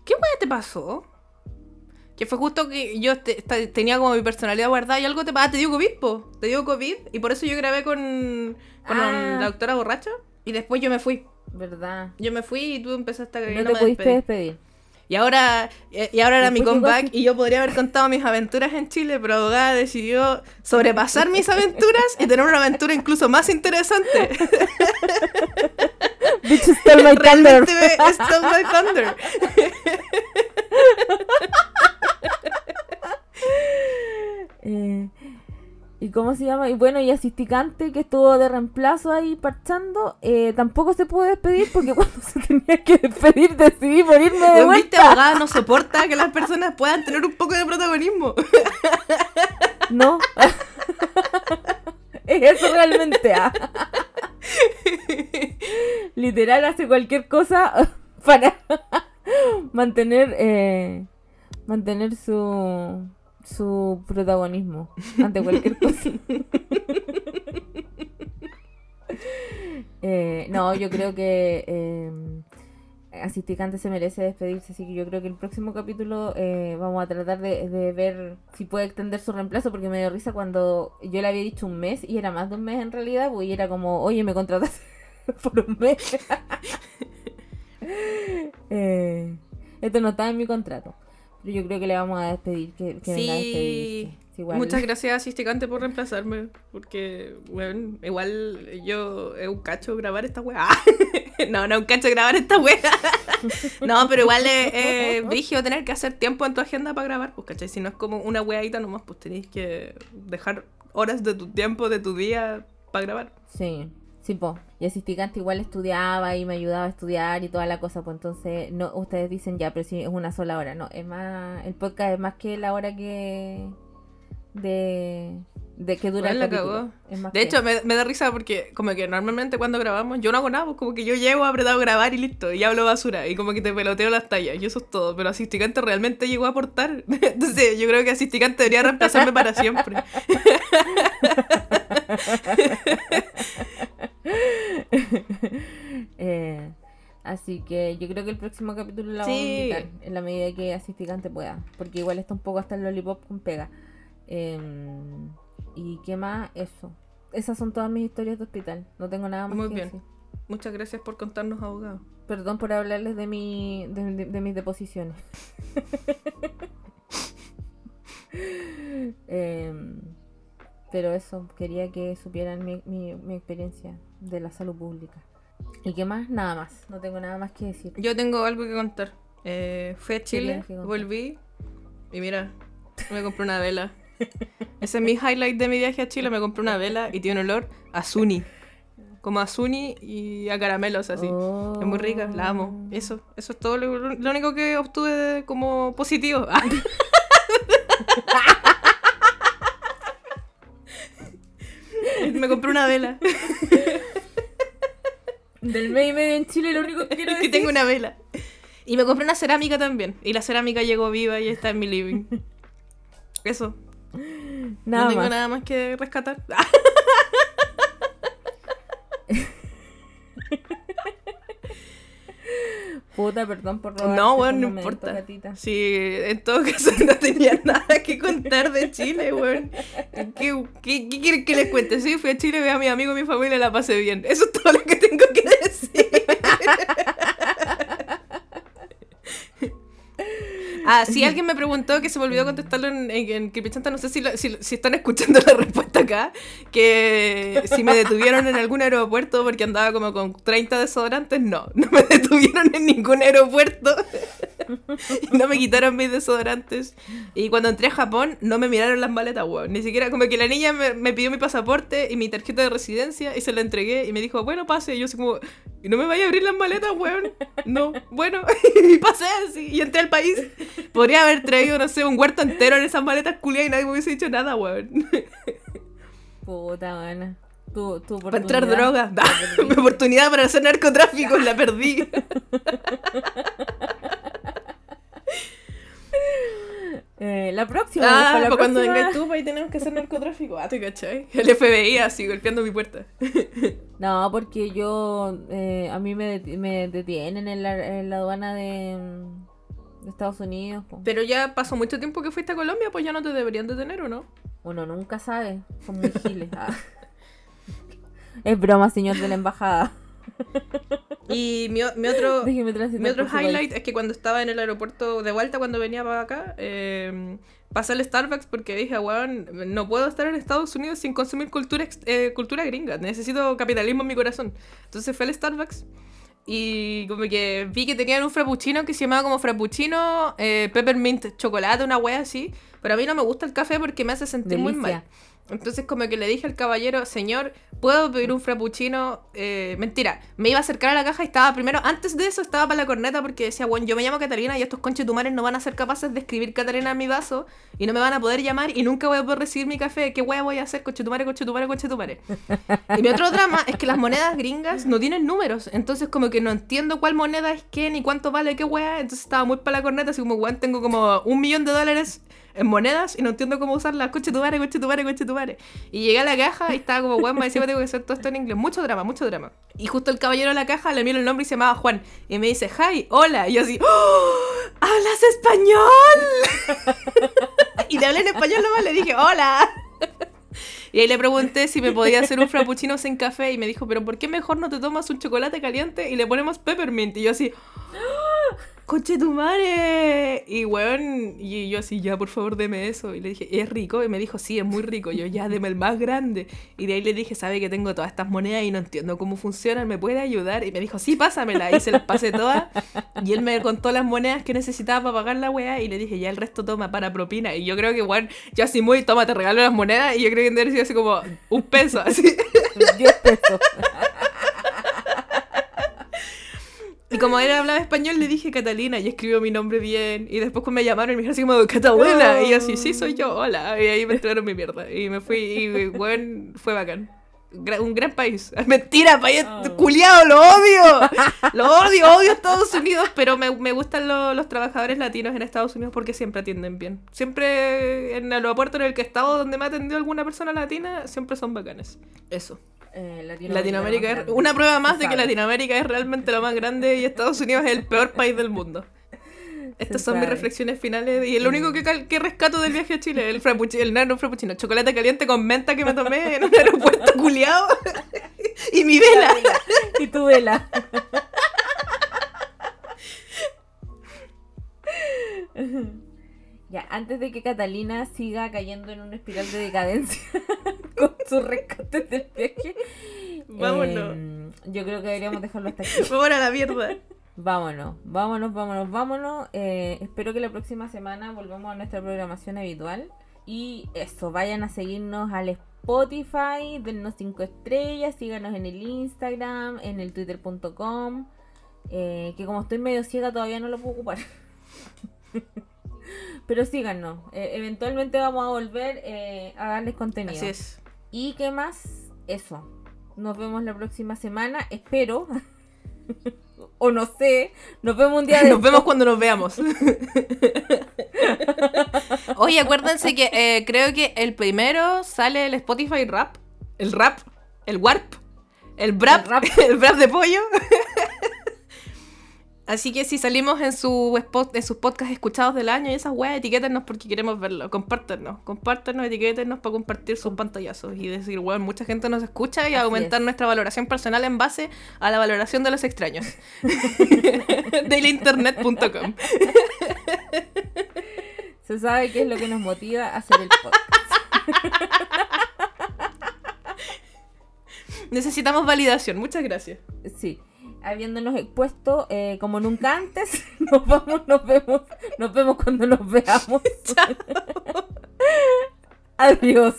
¿Qué weá te pasó? Que fue justo que yo te- tenía como mi personalidad guardada y algo te pasó. Te dio COVID, po. Te dio COVID. Y por eso yo grabé con, con Ah. la doctora borracha. Y después yo me fui. ¿Verdad? Yo me fui y tú empezaste a No y te me pudiste despedir. Y ahora, y ahora era mi comeback y yo podría haber contado mis aventuras en Chile, pero abogada decidió sobrepasar mis aventuras y tener una aventura incluso más interesante. Bitch stole my thunder. Realmente me stole my thunder. Eh, ¿Y cómo se llama? Y bueno, y asisticante que estuvo de reemplazo ahí parchando, eh, tampoco se pudo despedir porque (laughs) cuando se tenía que despedir decidí morirme de Weón, ¿Viste, vuelta. abogada no soporta que las personas puedan tener un poco de protagonismo. (laughs) No. (laughs) es eso realmente. ah. Literal hace cualquier cosa para mantener eh, mantener su su protagonismo ante cualquier (laughs) cosa. Eh, no, yo creo que eh, Asisticante se merece despedirse, así que yo creo que el próximo capítulo eh, vamos a tratar de, de ver si puede extender su reemplazo, porque me dio risa cuando yo le había dicho un mes y era más de un mes en realidad, pues y era como, oye, me contratas (laughs) por un mes. (laughs) Eh, esto no estaba en mi contrato, pero yo creo que le vamos a despedir, que, que venga a Sí. despedirse. Sí, igual- Muchas (laughs) gracias, asisticante, por reemplazarme. Porque, bueno, igual yo es un cacho grabar esta weá. (laughs) no, no es un cacho grabar esta weá. (laughs) no, pero igual es brígido tener que hacer tiempo en tu agenda para grabar, pues, ¿cachai? Si no es como una weadita nomás, pues tenéis que dejar horas de tu tiempo, de tu día, para grabar. Sí, sí, po. Y asisticante igual estudiaba y me ayudaba a estudiar y toda la cosa, pues entonces no, ustedes dicen ya, pero sí es una sola hora, no, es más, el podcast es más que la hora que de, De que dura Weón, el capítulo. Es más De que- hecho, me, me da risa porque como que normalmente cuando grabamos yo no hago nada, pues como que yo llego, apretado grabar y listo, y hablo basura, y como que te peloteo las tallas, y eso es todo, pero Asisticante realmente llegó a aportar, (laughs) entonces yo creo que Asisticante debería reemplazarme para siempre. (laughs) (laughs) (laughs) Eh, así que yo creo que el próximo capítulo la vamos a invitar en la medida que Asisticante pueda. Porque igual está un poco hasta el lollipop con pega. Eh, ¿Y qué más? Eso. Esas son todas mis historias de hospital. No tengo nada más Muy que bien. decir. Muchas gracias por contarnos, abogado. Perdón por hablarles de mi de, de- de mis deposiciones. (laughs) Em, pero eso, quería que supieran mi, mi, mi experiencia de la salud pública. ¿Y qué más? Nada más. No tengo nada más que decir. Yo tengo algo que contar. Eh, fui a Chile, volví, y mira, me compré una vela. Ese es mi highlight de mi viaje a Chile, me compré una vela y tiene olor a Zuni. Como a Zuni y a caramelos así. Es muy rica, la amo. Eso, eso es todo lo, lo único que obtuve como positivo. (laughs) Me compré una vela. (laughs) Del medio y medio en Chile, lo único que quiero que decir. tengo una vela. Y me compré una cerámica también. Y la cerámica llegó viva y está en mi living. Eso. Nada no tengo más. nada más que rescatar. (laughs) Puta, perdón por robar. No, weón, no importa. Sí, en todo caso (laughs) no tenía nada que contar de Chile, weón. ¿Qué, qué, qué quieren que les cuente? Sí, fui a Chile, vi a mi amigo mi familia, la pasé bien. Eso es todo lo que tengo que decir. Ah, sí, (laughs) alguien me preguntó que se me olvidó contestarlo en, en, en Creepychanta, no sé si, lo- si, si están escuchando (laughs) la respuesta acá, que si me detuvieron en algún aeropuerto porque andaba como con 30 desodorantes, no, no me (laughs) detuvieron en ningún aeropuerto, y (laughs) no me quitaron mis desodorantes, y cuando entré a Japón no me miraron las maletas, weón, ni siquiera, como que la niña me, me pidió mi pasaporte y mi tarjeta de residencia y se la entregué y me dijo, bueno, pase, y yo así como, y no me vaya a abrir las maletas, weón, no, bueno, (laughs) y pasé así, y entré al país. Podría haber traído, no sé, un huerto entero en esas maletas culiadas y nadie me hubiese dicho nada, weón. Puta, buena. Tu, tu Para entrar oportunidad. droga. (laughs) Mi oportunidad para hacer narcotráfico la perdí. Eh, la próxima. Ah, para la para cuando vengas tú, ahí tenemos que hacer narcotráfico. Ah, te cachai. El FBI así golpeando mi puerta. (laughs) No, porque yo. eh, a mí me, det- me detienen en la, en la aduana de, mm, de Estados Unidos. po. Pero ya pasó mucho tiempo que fuiste a Colombia, pues ya no te deberían detener, ¿o no? Uno nunca sabe. Son muy giles. ah. (laughs) Es broma, señor de la embajada. Y mi, otro, Mi otro (laughs) highlight es que cuando estaba en el aeropuerto de vuelta, cuando venía para acá, eh, pasé al Starbucks porque dije, weón, no puedo estar en Estados Unidos sin consumir cultura, eh, cultura gringa. Necesito capitalismo en mi corazón. Entonces fui al Starbucks y como que vi que tenían un frappuccino que se llamaba como frappuccino eh, peppermint chocolate, una wea así. Pero a mí no me gusta el café porque me hace sentir muy mal. Entonces como que le dije al caballero, señor, ¿puedo pedir un frappuccino? Eh, mentira, me iba a acercar a la caja y estaba primero, antes de eso estaba para la corneta porque decía, bueno, yo me llamo Catalina y estos conchetumares no van a ser capaces de escribir Catalina en mi vaso y no me van a poder llamar y nunca voy a poder recibir mi café. ¿Qué wea voy a hacer? Conchetumare, conchetumare, conchetumare. Y mi otro drama es que las monedas gringas no tienen números, entonces como que no entiendo cuál moneda es qué ni cuánto vale qué wea, entonces estaba muy para la corneta, así como, weón, tengo como un millón de dólares en monedas y no entiendo cómo usarlas. Coche tu madre, coche tu madre, coche tu madre. Y llegué a la caja y estaba como, weón, me decía, tengo que hacer todo esto en inglés. Mucho drama, mucho drama. Y justo el caballero de la caja le miro el nombre y se llamaba Juan. Y me dice, hi, hola. Y yo así, ¡Oh! ¿hablas español? (laughs) y le hablé en español nomás, le dije, hola. Y ahí le pregunté si me podía hacer un frappuccino sin café y me dijo, pero ¿por qué mejor no te tomas un chocolate caliente y le ponemos peppermint? Y yo así, ¡Coche tu madre! Y weón, y yo así, ya por favor deme eso. Y le dije, ¿es rico? Y me dijo, sí, es muy rico. Y yo, ya, deme el más grande. Y de ahí le dije, sabe que tengo todas estas monedas y no entiendo cómo funcionan, ¿me puede ayudar? Y me dijo, sí, pásamela. Y se las pasé todas. Y él me contó las monedas que necesitaba para pagar la weá. Y le dije, ya el resto toma para propina. Y yo creo que, weón, yo así muy, toma, te regalo las monedas. Y yo creo que debe ser así como un peso, así. (laughs) 10 pesos. Y como él hablaba español, le dije Catalina y escribió mi nombre bien. Y después cuando me llamaron y me dijeron así como, Catalina. Y así, sí, soy yo, hola. Y ahí me entregaron mi mierda. Y me fui y, bueno, fue bacán. Gra- un gran país. (laughs) Mentira, país Oh. culiado, lo odio. Lo odio, odio Estados Unidos, pero me, me gustan lo- los trabajadores latinos en Estados Unidos porque siempre atienden bien. Siempre en el aeropuerto en el que he estado donde me ha atendido alguna persona latina, siempre son bacanes. Eso. Eh, Latinoamérica es una prueba más de que. Latinoamérica es realmente lo más grande y Estados Unidos es el peor (laughs) país del mundo. Estas son mis reflexiones finales y lo único que, que rescato del viaje a Chile, el frappuccino, el nano frappuccino, chocolate caliente con menta que me tomé en un aeropuerto (laughs) culiado y mi vela. Y tu vela. (laughs) Ya, antes de que Catalina siga cayendo en una espiral de decadencia (laughs) con sus rescates del viaje, Vámonos. eh, yo creo que deberíamos dejarlo hasta aquí. Vamos a la mierda. Vámonos, vámonos, vámonos, vámonos. Eh, espero que la próxima semana volvamos a nuestra programación habitual. Y eso, vayan a seguirnos al Spotify, dennos 5 estrellas, síganos en el Instagram, en el twitter.com. eh, que como estoy medio ciega todavía no lo puedo ocupar. (laughs) Pero síganos, eh, eventualmente vamos a volver eh, a darles contenido. Así es. ¿Y qué más? Eso. Nos vemos la próxima semana, espero. (laughs) o no sé. Nos vemos un día de (laughs) Nos vemos cuando nos veamos. (laughs) Oye, acuérdense que eh, creo que el primero sale el Spotify Rap, el Rap, el Warp, el Brap, El rap. el Brap de pollo. Así que si salimos en, su spot, en sus podcasts escuchados del año y esas weas, etiquétenos porque queremos verlo. Compártenos, compártenos, etiquétenos para compartir sus pantallazos y decir, weón, mucha gente nos escucha y Así aumentar es. nuestra valoración personal en base a la valoración de los extraños. (laughs) Del internet.com. Se sabe qué es lo que nos motiva a hacer el podcast. (laughs) Necesitamos validación. Muchas gracias. Sí habiéndonos expuesto eh, como nunca antes. (laughs) Nos vamos, nos vemos, nos vemos cuando nos veamos. (laughs) Adiós.